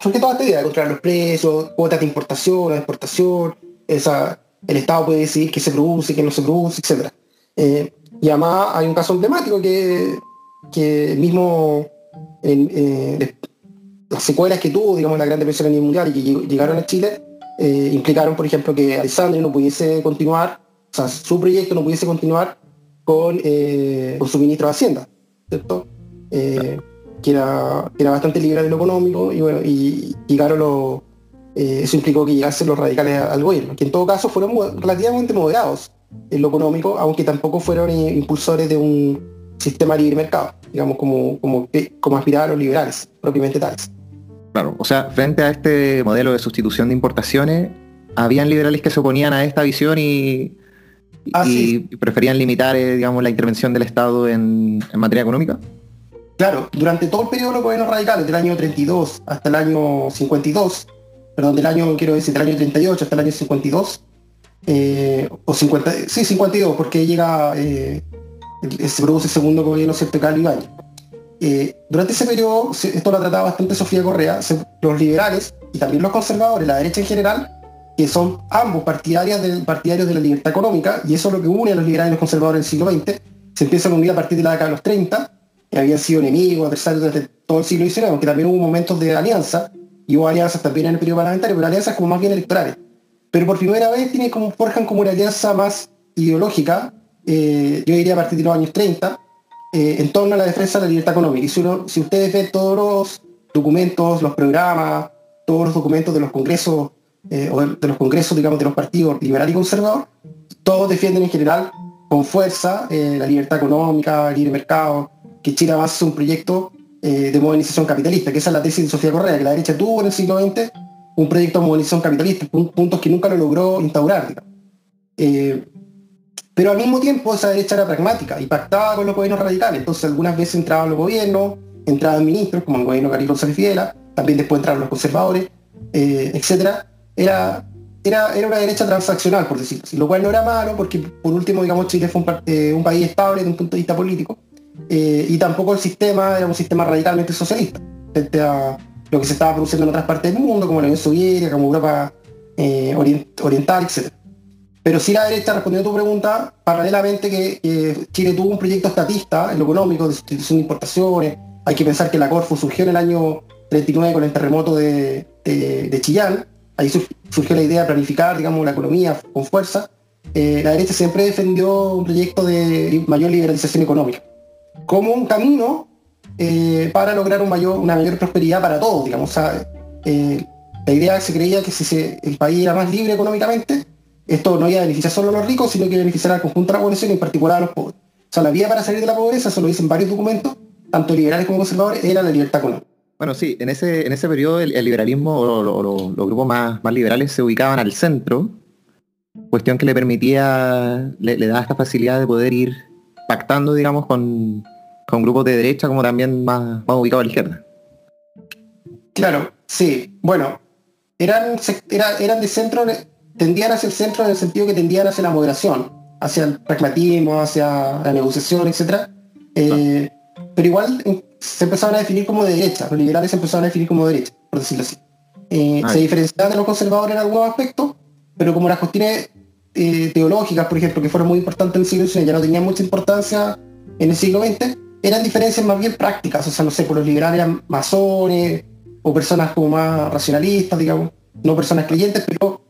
Speaker 2: que toda esta idea de controlar los precios, cuotas de importación, de exportación, esa, el Estado puede decidir qué se produce, qué no se produce, etc. Eh, y además hay un caso emblemático que, que mismo eh, las secuelas que tuvo, digamos, la Gran Depresión a nivel mundial y que llegaron a Chile, eh, implicaron, por ejemplo, que Alessandri no pudiese continuar, o sea, su proyecto no pudiese continuar eh, con, su ministro de Hacienda, ¿cierto? Eh, que, era, era bastante liberal en lo económico y bueno, y llegaron los, eh, eso implicó que llegasen los radicales al gobierno, que en todo caso fueron relativamente moderados en lo económico, aunque tampoco fueron impulsores de un sistema libre mercado, digamos, como, como, como aspiraban los liberales, propiamente tales.
Speaker 1: Claro, o sea, frente a este modelo de sustitución de importaciones, habían liberales que se oponían a esta visión y Ah, y preferían limitar, eh, digamos, la intervención del Estado en, materia económica.
Speaker 2: Claro, durante todo el periodo de los gobiernos radicales, del año 32 hasta el año 52, perdón, del año, quiero decir, del año 38 hasta el año 52, eh, o 50, sí, 52, porque llega, eh, se produce el segundo gobierno certificado Ibáñez. Eh, durante ese periodo, esto lo trataba bastante Sofía Correa, los liberales y también los conservadores, la derecha en general, que son ambos partidarios de, partidarios de la libertad económica, y eso es lo que une a los liberales y los conservadores del siglo XX, se empiezan a unir a partir de la década de los 30, que habían sido enemigos, adversarios desde todo el siglo XIX, aunque también hubo momentos de alianza, y hubo alianzas también en el periodo parlamentario, pero alianzas como más bien electorales. Pero por primera vez tiene como, forjan como una alianza más ideológica, eh, yo diría a partir de los años 30, eh, en torno a la defensa de la libertad económica. Y si, si ustedes ven todos los documentos, los programas, todos los documentos de los congresos eh, o de, los congresos, digamos, de los partidos liberal y conservador, todos defienden en general con fuerza eh, la libertad económica, el libre mercado, que Chile avance un proyecto de modernización capitalista, que esa es la tesis de Sofía Correa, que la derecha tuvo en el siglo XX un proyecto de modernización capitalista, puntos que nunca lo logró instaurar. Pero al mismo tiempo esa derecha era pragmática y pactaba con los gobiernos radicales, entonces algunas veces entraban los gobiernos, entraban ministros, como el gobierno de Carlos González Fidela, también después entraron los conservadores, etcétera, era, era, era una derecha transaccional, por decirlo así, lo cual no era malo porque por último, digamos, Chile fue un, eh, país estable desde un punto de vista político eh, y tampoco el sistema era un sistema radicalmente socialista frente a lo que se estaba produciendo en otras partes del mundo, como la Unión Soviética, como Europa eh, oriental, etc. Pero sí la derecha, respondiendo a tu pregunta, paralelamente que Chile tuvo un proyecto estatista en lo económico, de sustitución de importaciones, hay que pensar que la Corfu surgió en el año 39 con el terremoto de, de Chillán, ahí surgió la idea de planificar, digamos, la economía con fuerza, eh, la derecha siempre defendió un proyecto de mayor liberalización económica, como un camino eh, para lograr una mayor prosperidad para todos, digamos. Eh, la idea se creía que si el país era más libre económicamente, esto no iba a beneficiar solo a los ricos, sino que iba a beneficiar al conjunto de la población y en particular a los pobres. O sea, la vía para salir de la pobreza, eso lo dicen varios documentos, tanto liberales como conservadores, era la libertad económica.
Speaker 1: Bueno, sí, en ese, en ese periodo el, liberalismo o los grupos más, más, liberales se ubicaban al centro, cuestión que le permitía, le, da esta facilidad de poder ir pactando, digamos, con, grupos de derecha como también más, más ubicados a la izquierda.
Speaker 2: Claro, sí. Bueno, eran, eran de centro, tendían hacia el centro en el sentido que tendían hacia la moderación, hacia el pragmatismo, hacia la negociación, etc. Eh, pero igual eh, se empezaron a definir como de derecha, los liberales se empezaron a definir como de derecha, por decirlo así. Eh, se diferenciaban de los conservadores en algunos aspectos, pero como las cuestiones teológicas, por ejemplo, que fueron muy importantes en el siglo XIX, ya no tenían mucha importancia en el siglo XX, eran diferencias más bien prácticas, o sea, no sé, por los liberales eran masones o personas como más racionalistas, digamos, no personas creyentes, pero,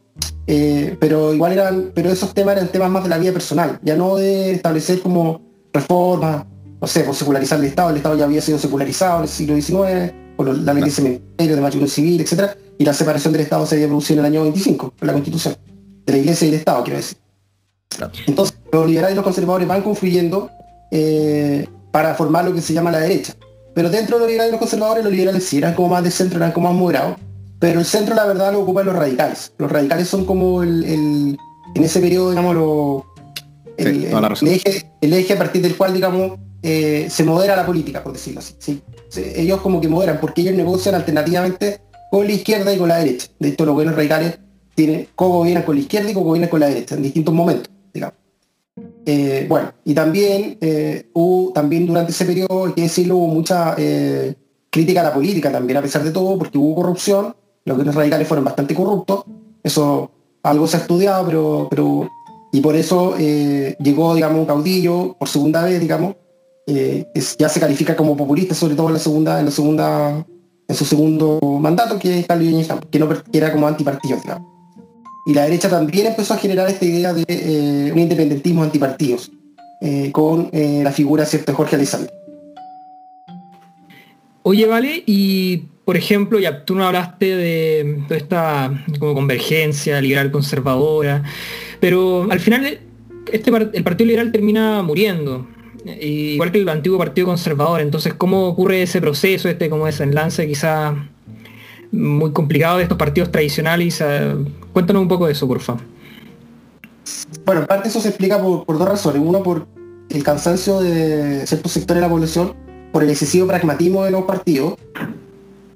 Speaker 2: eh, pero igual eran, pero esos temas eran temas más de la vida personal, ya no de establecer como reformas, no sé, por secularizar el Estado, el Estado ya había sido secularizado en el siglo XIX, por la ley de cementerio, de matrimonio civil, etc. Y la separación del Estado se había producido en el año 25, en la Constitución, de la Iglesia y del Estado, quiero decir. Entonces, los liberales y los conservadores van confluyendo eh, para formar lo que se llama la derecha. Pero dentro de los liberales y los conservadores, los liberales sí eran como más de centro, eran como más moderados. Pero el centro, la verdad, lo ocupan los radicales. Los radicales son como el, en ese periodo, digamos, el, eje, a partir del cual, digamos, eh, se modera la política, por decirlo así. ellos como que moderan, porque ellos negocian alternativamente con la izquierda y con la derecha. De hecho, los gobiernos radicales tienen, co-gobiernan con la izquierda y co-gobiernan con la derecha, en distintos momentos, digamos. Eh, bueno, y también eh, hubo, también durante ese periodo, hay que decirlo, hubo mucha crítica a la política también, a pesar de todo, porque hubo corrupción, los gobiernos radicales fueron bastante corruptos, eso algo se ha estudiado, pero, pero y por eso llegó, digamos, un caudillo por segunda vez, digamos, ya se califica como populista, sobre todo en la segunda, en la segunda, en su segundo mandato, que es Carlos que, no, era como antipartido, digamos y la derecha también empezó a generar esta idea de eh, un independentismo antipartidos, eh, con eh, la figura cierto Jorge Alessandro.
Speaker 3: Oye, vale, y por ejemplo, ya tú no hablaste de toda esta como convergencia liberal conservadora, pero al final este, el Partido Liberal termina muriendo, igual que el antiguo Partido Conservador. Entonces, ¿cómo ocurre ese proceso, este como desenlace quizá muy complicado de estos partidos tradicionales? Cuéntanos un poco de eso, por favor.
Speaker 2: Bueno, en parte eso se explica por, dos razones. Uno, por el cansancio de ciertos sectores de la población, por el excesivo pragmatismo de los partidos,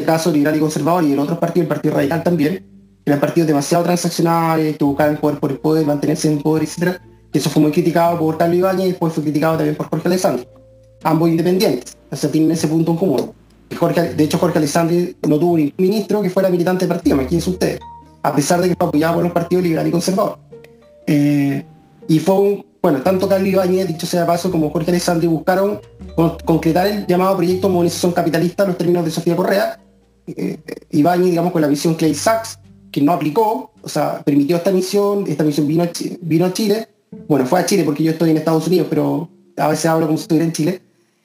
Speaker 2: caso liberal y conservador, y en otros partidos, el Partido Radical también, eran partidos demasiado transaccionales, que buscaban poder por el poder, mantenerse en el poder, etc. Y eso fue muy criticado por Carlos Ibañez y después fue criticado también por Jorge Alessandro. Ambos independientes, o sea, tienen ese punto en común. de hecho, Jorge Alessandro no tuvo un ministro que fuera militante del partido, imagínense ustedes a pesar de que fue apoyado por los partidos liberal y conservador. Eh, y fue un, bueno, tanto Carlos Ibáñez, dicho sea de paso, como Jorge Alessandri buscaron concretar el llamado proyecto Movilización Capitalista en los términos de Sofía Correa. Eh, Ibáñez, digamos, con la visión Clay Sachs, que no aplicó, o sea, permitió esta misión, esta misión vino a, vino a Chile, bueno, fue a Chile porque yo estoy en Estados Unidos, pero a veces hablo como si estuviera en Chile.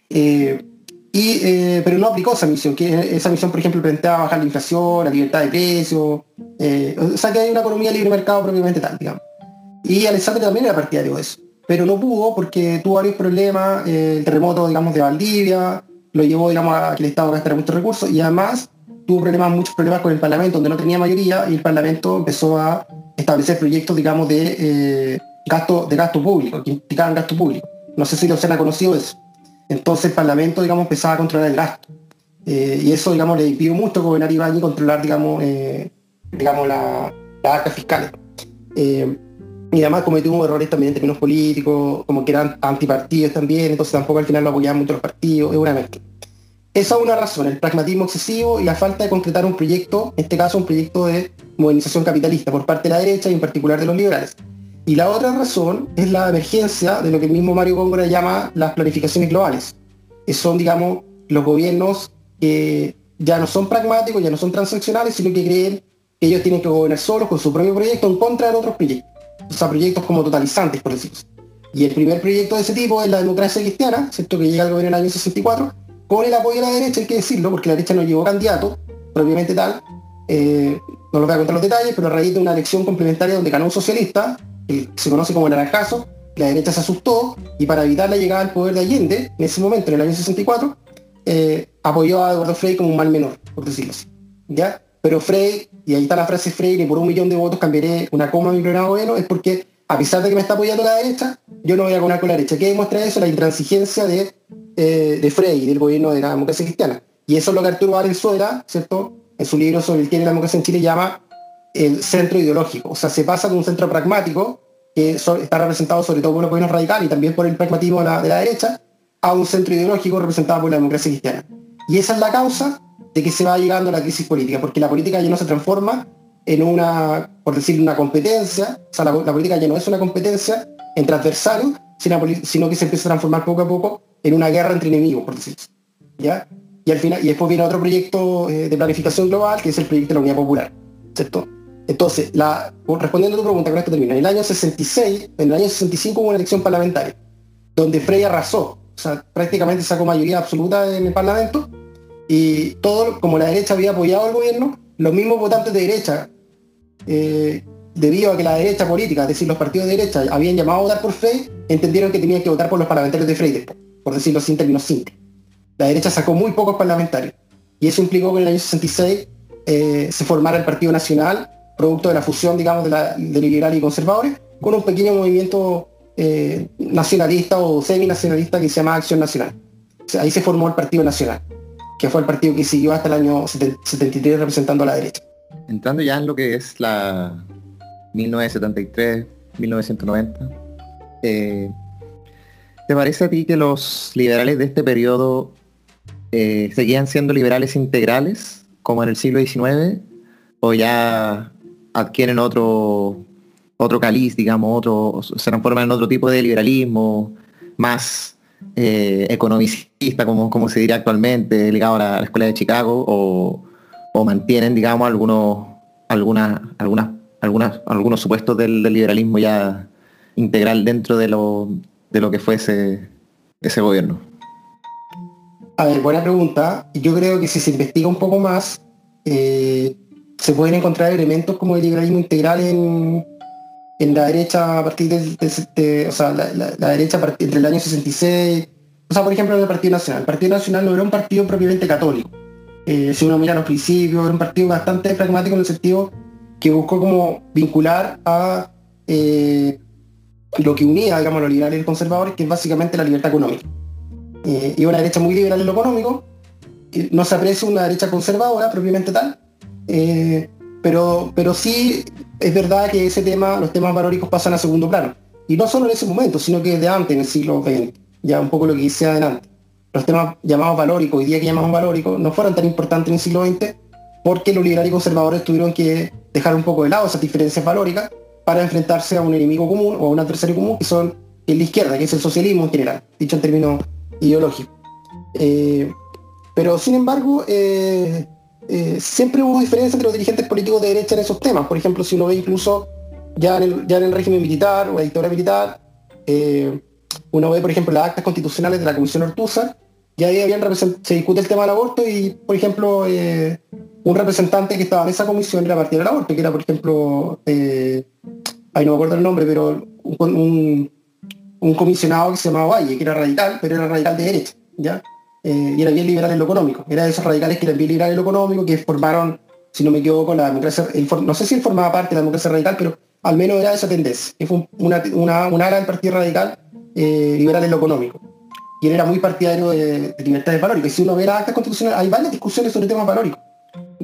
Speaker 2: Eh, y, eh, pero no aplicó esa misión, que esa misión, por ejemplo, planteaba bajar la inflación, la libertad de precios, eh, o sea que hay una economía libre mercado propiamente tal, digamos. Y Alessandro también era partidario de eso, pero no pudo porque tuvo varios problemas, el terremoto, digamos, de Valdivia, lo llevó, digamos, a que el Estado gastara muchos recursos y además tuvo problemas, muchos problemas con el Parlamento, donde no tenía mayoría y el Parlamento empezó a establecer proyectos, digamos, de gasto, de gasto público, que implicaban gasto público. No sé si lo se han conocido eso. Entonces el Parlamento, digamos, empezaba a controlar el gasto. Eh, y eso, digamos, le impidió mucho gobernar Ibañez y controlar, digamos, eh, digamos la, las arcas fiscales. Eh, y además cometió errores también en términos políticos, como que eran antipartidos también, entonces tampoco al final lo apoyaban mucho los partidos, es. Esa es una razón, el pragmatismo excesivo y la falta de concretar un proyecto, en este caso un proyecto de modernización capitalista por parte de la derecha y en particular de los liberales. Y la otra razón es la emergencia de lo que el mismo Mario Góngora llama las planificaciones globales, que son, digamos, los gobiernos que ya no son pragmáticos, ya no son transaccionales, sino que creen que ellos tienen que gobernar solos con su propio proyecto en contra de otros proyectos. O sea, proyectos como totalizantes, por decirlo Y el primer proyecto de ese tipo es la democracia cristiana, ¿cierto? que llega al gobierno en el año 64, con el apoyo de la derecha, hay que decirlo, porque la derecha no llevó candidato, propiamente tal. Eh, no lo voy a contar los detalles, pero a raíz de una elección complementaria donde ganó un socialista, se conoce como naranjazo, la derecha se asustó y para evitar la llegada al poder de Allende, en ese momento, en el año 64, eh, apoyó a Eduardo Frey como un mal menor, por decirlo así. ¿ya? Pero Frey, y ahí está la frase Frey, ni por un millón de votos cambiaré una coma a mi programa bueno, es porque a pesar de que me está apoyando la derecha, yo no voy a gobernar con la derecha. ¿Qué demuestra eso? La intransigencia de, eh, de Frey, del gobierno de la democracia cristiana. Y eso es lo que Arturo Valenzuela, ¿cierto? En su libro sobre el que la democracia en Chile llama el centro ideológico. O sea, se pasa de un centro pragmático que está representado sobre todo por los gobiernos radicales y también por el pragmatismo de la, derecha, a un centro ideológico representado por la democracia cristiana. Y esa es la causa de que se va llegando a la crisis política, porque la política ya no se transforma en una, por decir, una competencia, o sea, la, política ya no es una competencia entre adversarios, sino, que se empieza a transformar poco a poco en una guerra entre enemigos, por decirlo ¿ya? Y al final, y después viene otro proyecto eh, de planificación global, que es el proyecto de la Unidad Popular, ¿cierto? Entonces, respondiendo a tu pregunta, con esto termino. En el año 66, en el año 65 hubo una elección parlamentaria, donde Frey arrasó, o sea, prácticamente sacó mayoría absoluta en el Parlamento, y todo, como la derecha había apoyado al gobierno, los mismos votantes de derecha, eh, debido a que la derecha política, es decir, los partidos de derecha, habían llamado a votar por Frey, entendieron que tenían que votar por los parlamentarios de Frey por decirlo sin términos simples. La derecha sacó muy pocos parlamentarios, y eso implicó que en el año 66 eh, se formara el Partido Nacional, producto de la fusión, digamos, de, la, liberales y conservadores, con un pequeño movimiento eh, nacionalista o semi-nacionalista que se llama Acción Nacional. ahí se formó el Partido Nacional, que fue el partido que siguió hasta el año 73 representando a la derecha.
Speaker 1: Entrando ya en lo que es la 1973, 1990, eh, ¿te parece a ti que los liberales de este periodo eh, seguían siendo liberales integrales, como en el siglo XIX, o ya adquieren otro, otro caliz, digamos, otro, se transforman en otro tipo de liberalismo más eh, economicista, como, como se diría actualmente, ligado a la, Escuela de Chicago, o, mantienen, digamos, algunos, algunas, algunas, algunas, algunos supuestos del, liberalismo ya integral dentro de lo, de lo que fue ese, ese gobierno.
Speaker 2: A ver, buena pregunta. Yo creo que si se investiga un poco más, eh, se pueden encontrar elementos como el liberalismo integral en, la derecha a partir de, o sea, la, derecha a partir, entre el año 66, o sea, por ejemplo, en el Partido Nacional. El Partido Nacional no era un partido propiamente católico. Eh, si uno mira los principios, era un partido bastante pragmático en el sentido que buscó como vincular a eh, lo que unía, digamos, a los liberales y los conservadores, que es básicamente la libertad económica. Eh, y una derecha muy liberal en lo económico, no se aprecia una derecha conservadora propiamente tal, eh, pero, pero sí es verdad que ese tema, los temas valóricos pasan a segundo plano. Y no solo en ese momento, sino que desde antes, en el siglo XX, ya un poco lo que hice adelante. Los temas llamados valóricos, hoy día que llamamos valóricos, no fueron tan importantes en el siglo XX porque los liberales y conservadores tuvieron que dejar un poco de lado esas diferencias valóricas para enfrentarse a un enemigo común o a un adversario común que son en la izquierda, que es el socialismo en general, dicho en términos ideológicos. Eh, pero sin embargo, eh, eh, siempre hubo diferencia entre los dirigentes políticos de derecha en esos temas. Por ejemplo, si uno ve incluso ya en el, régimen militar o la dictadura militar, uno ve, por ejemplo, las actas constitucionales de la Comisión Ortúzar, y ahí habían se discute el tema del aborto y, por ejemplo, un representante que estaba en esa comisión era del aborto, que era, por ejemplo, ahí no me acuerdo el nombre, pero un, un, comisionado que se llamaba Valle, que era radical, pero era radical de derecha, ¿ya? Eh, y era bien liberal en lo económico. Era de esos radicales que eran bien liberales en lo económico, que formaron, si no me equivoco, la democracia, no sé si él formaba parte de la democracia radical, pero al menos era de esa tendencia, que fue una, una, una del Partido Radical eh, liberal en lo económico. Y él era muy partidario de, de libertades valóricas. Y si uno ve las actas constitucionales, hay varias discusiones sobre temas valóricos.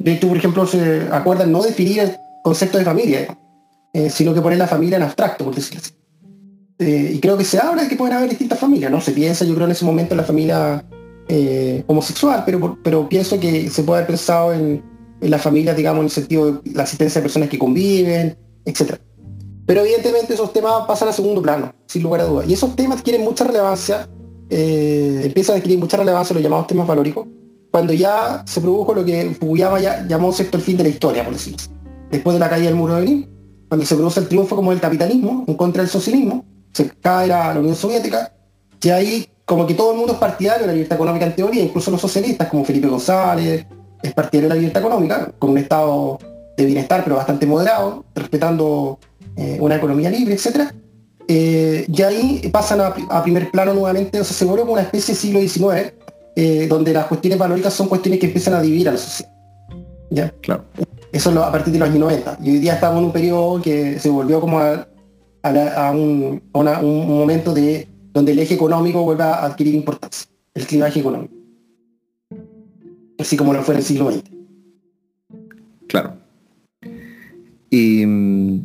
Speaker 2: De hecho, por ejemplo, se acuerdan no definir el concepto de familia, eh, sino que poner la familia en abstracto, por decirlo así. y creo que se habla de que pueden haber distintas familias, ¿no? Se piensa, yo creo, en ese momento en la familia eh, homosexual, pero, pero pienso que se puede haber pensado en, en la familia, digamos, en el sentido de la asistencia de personas que conviven, etc. Pero evidentemente esos temas pasan a segundo plano, sin lugar a dudas. Y esos temas tienen mucha relevancia, eh, empiezan a adquirir mucha relevancia los llamados temas valóricos, cuando ya se produjo lo que Fukuyama ya llamó el fin de la historia, por decirlo Después de la caída del muro de Berlín, cuando se produce el triunfo como el capitalismo en contra del socialismo, se cae la, la Unión Soviética, y ahí como que todo el mundo es partidario de la libertad económica en teoría, incluso los socialistas como Felipe González es partidario de la libertad económica, con un estado de bienestar pero bastante moderado, respetando eh, una economía libre, etc. Eh, y ahí pasan a, primer plano nuevamente, o sea, se vuelve como una especie de siglo XIX, eh, donde las cuestiones valóricas son cuestiones que empiezan a dividir a la sociedad. ¿Ya? Claro. Eso a partir de los años 90. Y hoy día estamos en un periodo que se volvió como a, un momento de donde el eje económico vuelva a adquirir importancia, el clivaje económico. Así como lo fue en el siglo XX.
Speaker 1: Claro. Y mm,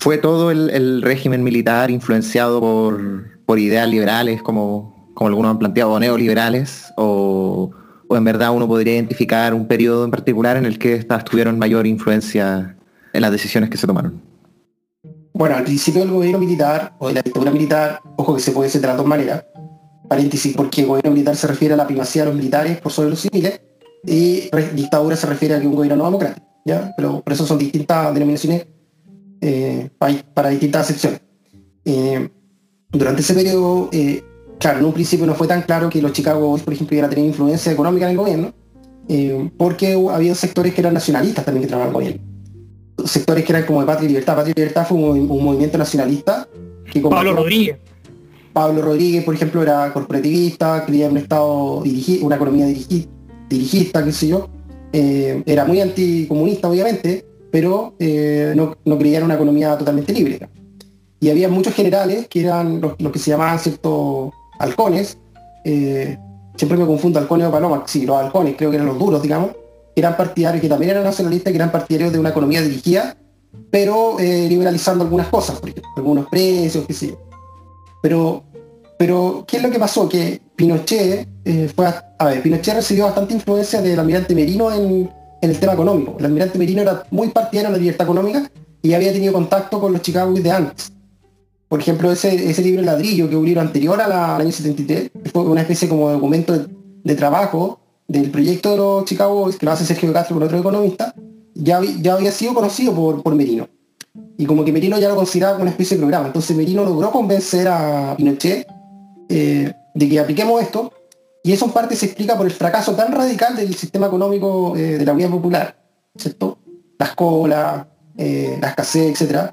Speaker 1: ¿Fue todo el, régimen militar influenciado por, ideas liberales, como, como algunos han planteado, neoliberales? O, ¿O en verdad uno podría identificar un periodo en particular en el que estas tuvieron mayor influencia en las decisiones que se tomaron?
Speaker 2: Bueno, al principio del gobierno militar o de la dictadura militar, ojo que se puede hacer de las dos maneras, paréntesis, porque gobierno militar se refiere a la primacía de los militares por sobre los civiles, y dictadura se refiere a que un gobierno no democrático, ¿ya? Pero por eso son distintas denominaciones eh, para, distintas secciones. Eh, durante ese periodo, eh, claro, en un principio no fue tan claro que los Chicago Boys, por ejemplo, iban a tener influencia económica en el gobierno, porque había sectores que eran nacionalistas también que trabajaban en el gobierno. Sectores que eran como de Patria y Libertad. Patria y Libertad fue un, movimiento nacionalista
Speaker 3: que Pablo Rodríguez.
Speaker 2: Pablo Rodríguez, por ejemplo, era corporativista, quería un Estado dirigido, una economía dirigista, qué sé yo. era muy anticomunista, obviamente, pero eh, no, no, creían una economía totalmente libre. Y había muchos generales que eran los, que se llamaban ciertos halcones, eh, siempre me confundo halcones o paloma, sí, los halcones creo que eran los duros, digamos, eran partidarios, que también eran nacionalistas, que eran partidarios de una economía dirigida, pero eh, liberalizando algunas cosas, por ejemplo, algunos precios, qué sé yo. Pero, pero, ¿qué es lo que pasó? Que Pinochet fue, a, ver, Pinochet recibió bastante influencia del almirante Merino en, en el tema económico. El almirante Merino era muy partidario de la libertad económica y había tenido contacto con los Chicago de antes. Por ejemplo, ese, ese libro Ladrillo, que es un libro anterior al año 73, fue una especie como de documento de, trabajo del proyecto de los Chicago que lo hace Sergio Castro con otro economista, ya, ya había sido conocido por, por Merino. Y como que Merino ya lo consideraba como una especie de programa. Entonces Merino logró convencer a Pinochet eh, de que apliquemos esto y eso en parte se explica por el fracaso tan radical del sistema económico eh, de la Unión Popular, ¿cierto? Las colas, eh, la escasez, etc.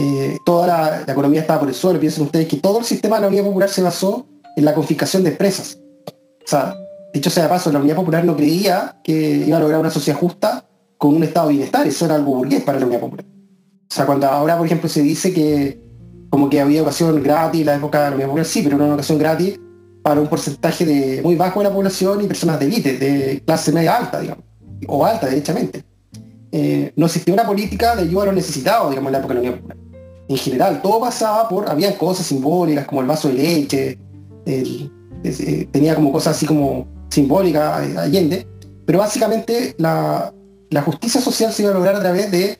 Speaker 2: Eh, toda la, economía estaba por el suelo. Piensen ustedes que todo el sistema de la Unión Popular se basó en la confiscación de empresas. O sea, dicho sea de paso, la Unión Popular no creía que iba a lograr una sociedad justa con un estado de bienestar. Eso era algo burgués para la Unión Popular. O sea, cuando ahora, por ejemplo, se dice que como que había educación gratis en la época de la Unión Popular, sí, pero una educación gratis para un porcentaje de, muy bajo de la población y personas de élite, de clase media alta, digamos, o alta, derechamente. Eh, no existía una política de ayuda a los necesitados, digamos, en la época de la Unión Popular. En general, todo pasaba por, había cosas simbólicas como el vaso de leche, eh, tenía como cosas así como simbólicas, eh, Allende, pero básicamente la, justicia social se iba a lograr a través de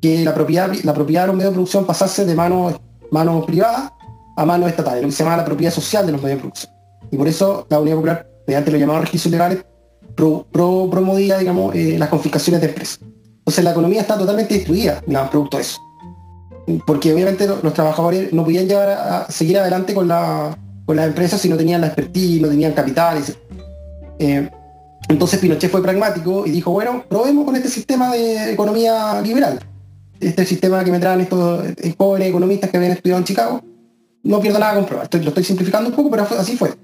Speaker 2: que la propiedad, la propiedad de los medios de producción pasase de manos, manos privadas a manos estatales, lo que se llama la propiedad social de los medios de producción. Y por eso la Unidad Popular, mediante los llamados registros legales, pro, promovía, digamos, eh, las confiscaciones de empresas. Entonces la economía está totalmente destruida, digamos, producto de eso. Porque obviamente los, trabajadores no podían llevar a, seguir adelante con, la, con las empresas si no tenían la expertise, no tenían capitales. Eh, entonces Pinochet fue pragmático y dijo, bueno, probemos con este sistema de economía liberal. Este sistema que me traen estos jóvenes economistas que habían estudiado en Chicago. No pierdo nada con probar. lo estoy simplificando un poco, pero así fue.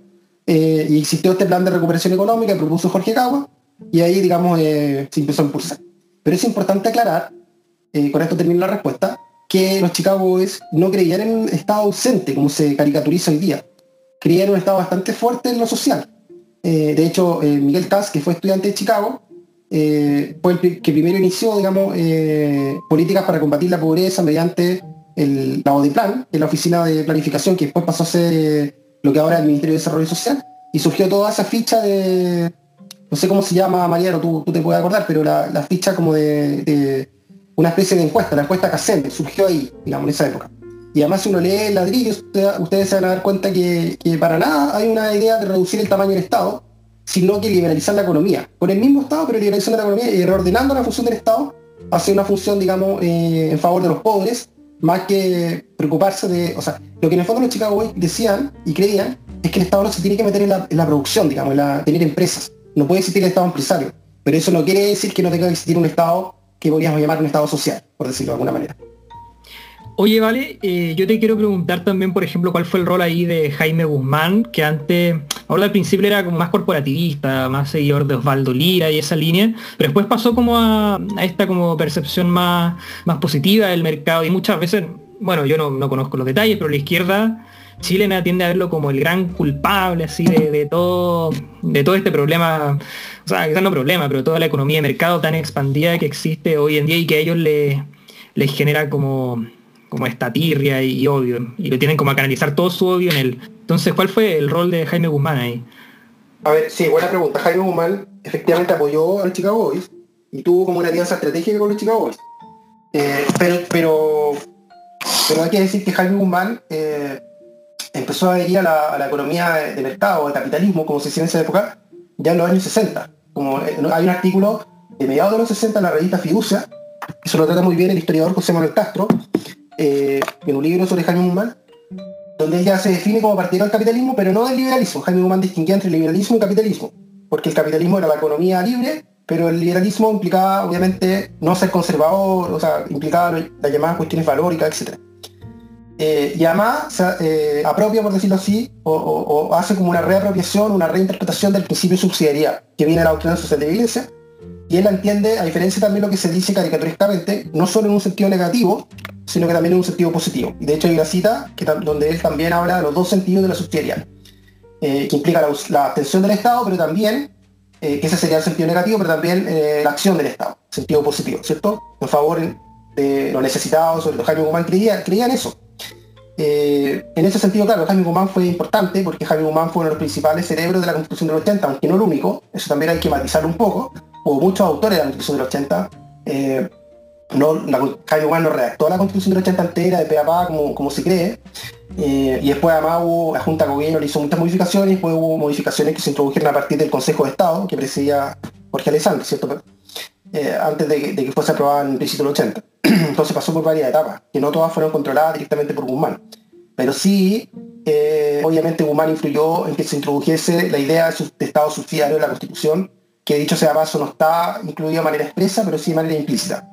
Speaker 2: Eh, y existió este plan de recuperación económica que propuso Jorge Cagua, y ahí, digamos, eh, se empezó a impulsar. Pero es importante aclarar, eh, con esto termino la respuesta, que los Chicago Boys no creían en estado ausente, como se caricaturiza hoy día. Creían en un estado bastante fuerte en lo social. de hecho, Miguel Kass, que fue estudiante de Chicago, fue el que primero inició, digamos, políticas para combatir la pobreza mediante el, la ODEPLAN, que es la oficina de planificación que después pasó a ser lo que ahora es el Ministerio de Desarrollo Social, y surgió toda esa ficha de, no sé cómo se llama, Mariano, tú, tú te puedes acordar, pero la, ficha como de, una especie de encuesta, la encuesta CACEM, surgió ahí, digamos, en esa época. Y además si uno lee el ladrillo, ustedes se van a dar cuenta que, para nada hay una idea de reducir el tamaño del Estado, sino que liberalizar la economía. Con el mismo Estado, pero liberalizando la economía y reordenando la función del Estado hacia una función, digamos, eh, en favor de los pobres más que preocuparse de, o sea, lo que en el fondo los Chicago Boys decían y creían es que el Estado no se tiene que meter en la, producción, digamos, en la, tener empresas. No puede existir el Estado empresario. Pero eso no quiere decir que no tenga que existir un Estado que podríamos llamar un Estado social, por decirlo de alguna manera.
Speaker 3: Oye, vale, eh, yo te quiero preguntar también, por ejemplo, cuál fue el rol ahí de Jaime Guzmán, que antes, ahora al principio era como más corporativista, más seguidor de Osvaldo Lira y esa línea, pero después pasó como a, esta como percepción más, más positiva del mercado y muchas veces, bueno, yo no, conozco los detalles, pero la izquierda chilena tiende a verlo como el gran culpable así de, todo de todo este problema o sea quizás no problema pero toda la economía de mercado tan expandida que existe hoy en día y que a ellos les genera como como esta tirria y, odio, y lo tienen como a canalizar todo su odio en él. Entonces, ¿cuál fue el rol de Jaime Guzmán ahí?
Speaker 2: A ver, sí, buena pregunta. Jaime Guzmán efectivamente apoyó a los Chicago Boys y tuvo como una alianza estratégica con los Chicago Boys. Eh, pero, pero, pero hay que decir que Jaime Guzmán eh, empezó a adherir a la, economía de, mercado, al capitalismo, como se decía en esa época, ya en los años 60. Como, eh, hay un artículo de mediados de los 60 en la revista Fiducia, eso lo trata muy bien el historiador José Manuel Castro, en un libro sobre Jaime Guzmán, donde ella se define como partidario del capitalismo, pero no del liberalismo. Jaime Guzmán distinguía entre liberalismo y capitalismo, porque el capitalismo era la economía libre, pero el liberalismo implicaba, obviamente, no ser conservador, o sea, implicaba las llamadas cuestiones valóricas, etc. Eh, y además eh, apropia, por decirlo así, o, hace como una reapropiación, una reinterpretación del principio de subsidiariedad, que viene de la doctrina social de la y él la entiende, a diferencia también de lo que se dice caricaturísticamente, no solo en un sentido negativo, sino que también en un sentido positivo. Y de hecho hay una cita que, donde él también habla de los dos sentidos de la subsidiariedad, eh, que implica la, la, abstención del Estado, pero también, que ese sería el sentido negativo, pero también la acción del Estado, sentido positivo, ¿cierto? En favor de los necesitados, sobre los Jaime Guzmán creía, creía en eso. en ese sentido, claro, Jaime Guzmán fue importante porque Jaime Guzmán fue uno de los principales cerebros de la Constitución del 80, aunque no el único, eso también hay que matizarlo un poco, hubo muchos autores de la Constitución del 80, no, la, Jaime Guzmán no redactó la constitución del 80 entera de Peapá como, como se cree, eh, y después además hubo, la Junta de Gobierno le hizo muchas modificaciones, después hubo modificaciones que se introdujeron a partir del Consejo de Estado, que presidía Jorge Alessandro, ¿cierto? Eh, antes de, que fuese aprobada en el principio del 80. Entonces pasó por varias etapas, que no todas fueron controladas directamente por Guzmán. Pero sí, eh, obviamente Guzmán influyó en que se introdujese la idea de, Estado subsidiario en la Constitución, que dicho sea paso no está incluido de manera expresa, pero sí de manera implícita.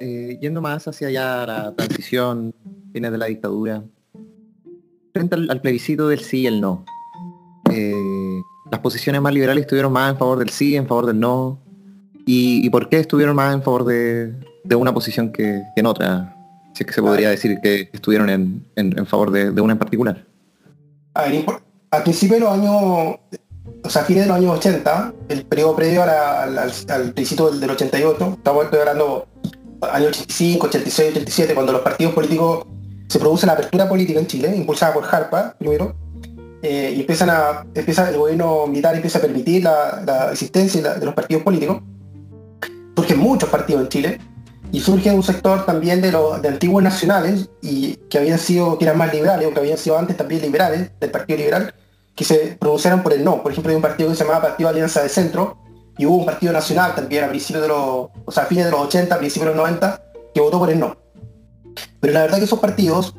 Speaker 1: Eh, yendo más hacia allá la transición, fines de la dictadura, frente al, plebiscito del sí y el no. Eh, las posiciones más liberales estuvieron más en favor del sí, en favor del no. ¿Y, por qué estuvieron más en favor de, una posición que, en otra? Si es que se podría decir que estuvieron en, favor de, una en particular.
Speaker 2: A ver, al principio de los años, o sea, a fines de los años 80, el periodo previo al, al, plebiscito del, del 88, estamos hablando año 85, 86, 87, cuando los partidos políticos se produce la apertura política en Chile, impulsada por Harpa primero, eh, y empiezan a, empieza, el gobierno militar empieza a permitir la, existencia de los partidos políticos, surgen muchos partidos en Chile, y surge un sector también de los antiguos nacionales, y que habían sido, que eran más liberales, o que habían sido antes también liberales, del Partido Liberal, que se pronunciaron por el no. Por ejemplo, hay un partido que se llamaba Partido Alianza de Centro, y hubo un partido nacional también a principios de los, o sea, a fines de los 80, a principios de los 90, que votó por el no. Pero la verdad que esos partidos,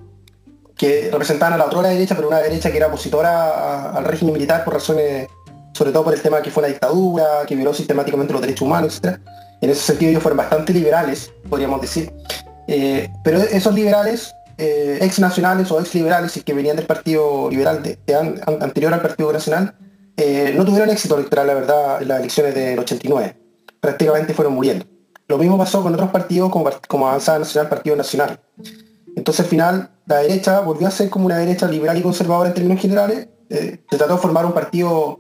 Speaker 2: que representaban a la otra derecha, pero una derecha que era opositora al régimen militar por razones, sobre todo por el tema que fue la dictadura, que violó sistemáticamente los derechos humanos, etc. En ese sentido ellos fueron bastante liberales, podríamos decir. Eh, pero esos liberales, eh, ex nacionales o ex liberales, que venían del Partido Liberal anterior al Partido Nacional, eh, no tuvieron éxito electoral, la verdad, en las elecciones del 89. Prácticamente fueron muriendo. Lo mismo pasó con otros partidos como, como Avanzada Nacional, Partido Nacional. Entonces al final la derecha volvió a ser como una derecha liberal y conservadora en términos generales. Eh, se trató de formar un partido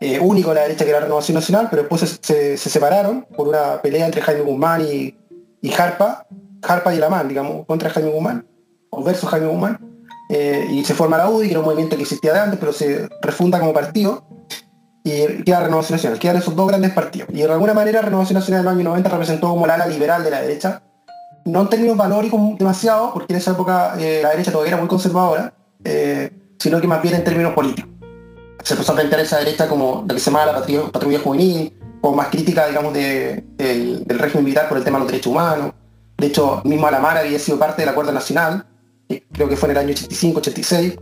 Speaker 2: eh, único la derecha que era Renovación Nacional, pero después se, separaron por una pelea entre Jaime Guzmán y, y Harpa, Harpa y Lamán, digamos, contra Jaime Guzmán, o versus Jaime Guzmán. Eh, y se forma la UDI, que era un movimiento que existía de antes, pero se refunda como partido, y queda Renovación Nacional, quedan esos dos grandes partidos. Y de alguna manera Renovación Nacional en el año 90 representó como la ala liberal de la derecha, no en términos valóricos demasiado, porque en esa época eh, la derecha todavía era muy conservadora, sino que más bien en términos políticos. Se empezó a plantear esa derecha como la que se llama la patrulla, juvenil, o más crítica, digamos, del, régimen militar por el tema de los derechos humanos. De hecho, mismo Alamara había sido parte del Acuerdo Nacional, creo que fue en el año 85, 86.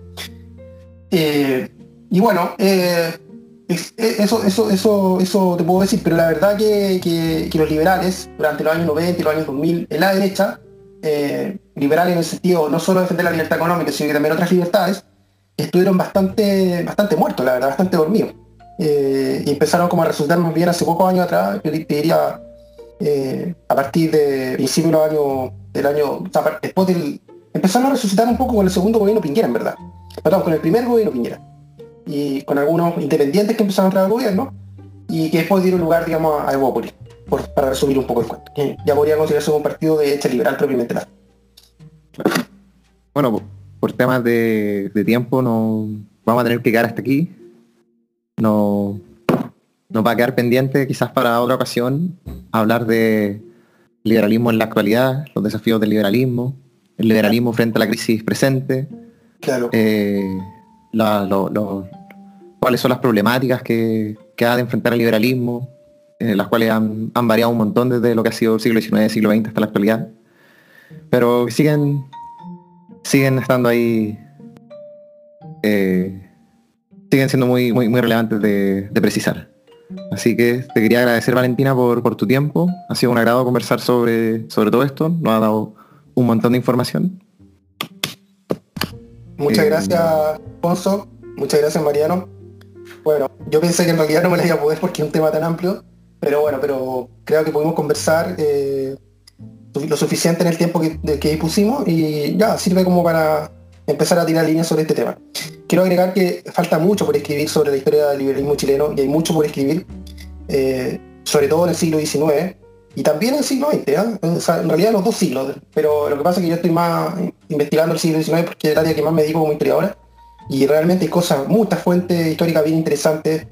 Speaker 2: Eh, y bueno, eh, eso, eso, eso, eso te puedo decir, pero la verdad que, los liberales, durante los años 90 y los años 2000, en la derecha, eh, liberales en el sentido no solo de defender la libertad económica, sino que también otras libertades, estuvieron bastante, bastante muertos, la verdad, bastante dormidos. y empezaron como a resultar más bien hace pocos años atrás, yo diría a partir de principios de años, del año, después del, empezaron a resucitar un poco con el segundo gobierno Piñera, en verdad. Perdón, con el primer gobierno Piñera. Y con algunos independientes que empezaron a entrar al gobierno y que después dieron lugar, digamos, a Evópolis. para resumir un poco el cuento. ya podría considerarse un partido de hecha liberal propiamente tal.
Speaker 1: Bueno, por temas de, tiempo no vamos a tener que quedar hasta aquí. No, nos va a quedar pendiente quizás para otra ocasión hablar de liberalismo en la actualidad, los desafíos del liberalismo, el liberalismo frente a la crisis presente,
Speaker 2: claro.
Speaker 1: Eh, cuáles son las problemáticas que, que, ha de enfrentar el liberalismo, eh, las cuales han, variado un montón desde lo que ha sido el siglo XIX, siglo XX hasta la actualidad, pero siguen, siguen estando ahí, eh, siguen siendo muy, muy, muy relevantes de, precisar. Así que te quería agradecer Valentina por, por, tu tiempo. Ha sido un agrado conversar sobre, sobre todo esto. Nos ha dado un montón de información.
Speaker 2: Muchas eh, gracias, Alfonso. Muchas gracias, Mariano. Bueno, yo pensé que en realidad no me la iba a poder porque es un tema tan amplio, pero bueno, pero creo que pudimos conversar eh, lo suficiente en el tiempo que, que pusimos y ya sirve como para empezar a tirar líneas sobre este tema. Quiero agregar que falta mucho por escribir sobre la historia del liberalismo chileno y hay mucho por escribir, eh, sobre todo en el siglo XIX y también en el siglo XX, ¿eh? en realidad los dos siglos, pero lo que pasa es que yo estoy más investigando el siglo XIX porque es el área que más me dedico como historiadora y realmente hay cosas, muchas fuentes históricas bien interesantes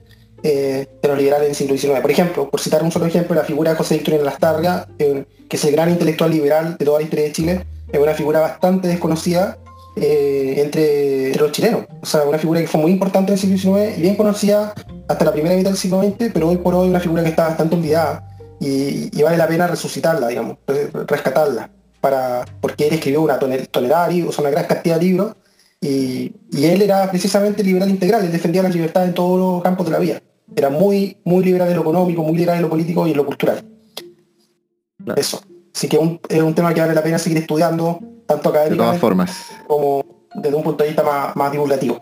Speaker 2: eh, de los liberales del siglo XIX. Por ejemplo, por citar un solo ejemplo, la figura de José Victorino Lastarga, eh, que es el gran intelectual liberal de toda la historia de Chile, es una figura bastante desconocida eh, entre, los chilenos. O sea, una figura que fue muy importante en el siglo XIX bien conocida hasta la primera mitad del siglo XX, pero hoy por hoy una figura que está bastante olvidada y, vale la pena resucitarla, digamos, rescatarla, para, porque él escribió una tonelaria, o sea, una gran cantidad de libros y, él era precisamente liberal integral, él defendía la libertad en todos los campos de la vida. Era muy, muy liberal en lo económico, muy liberal en lo político y en lo cultural. Eso. Así que es un tema que vale la pena seguir estudiando, tanto académicamente
Speaker 1: formas.
Speaker 2: como desde un punto de vista más, más divulgativo.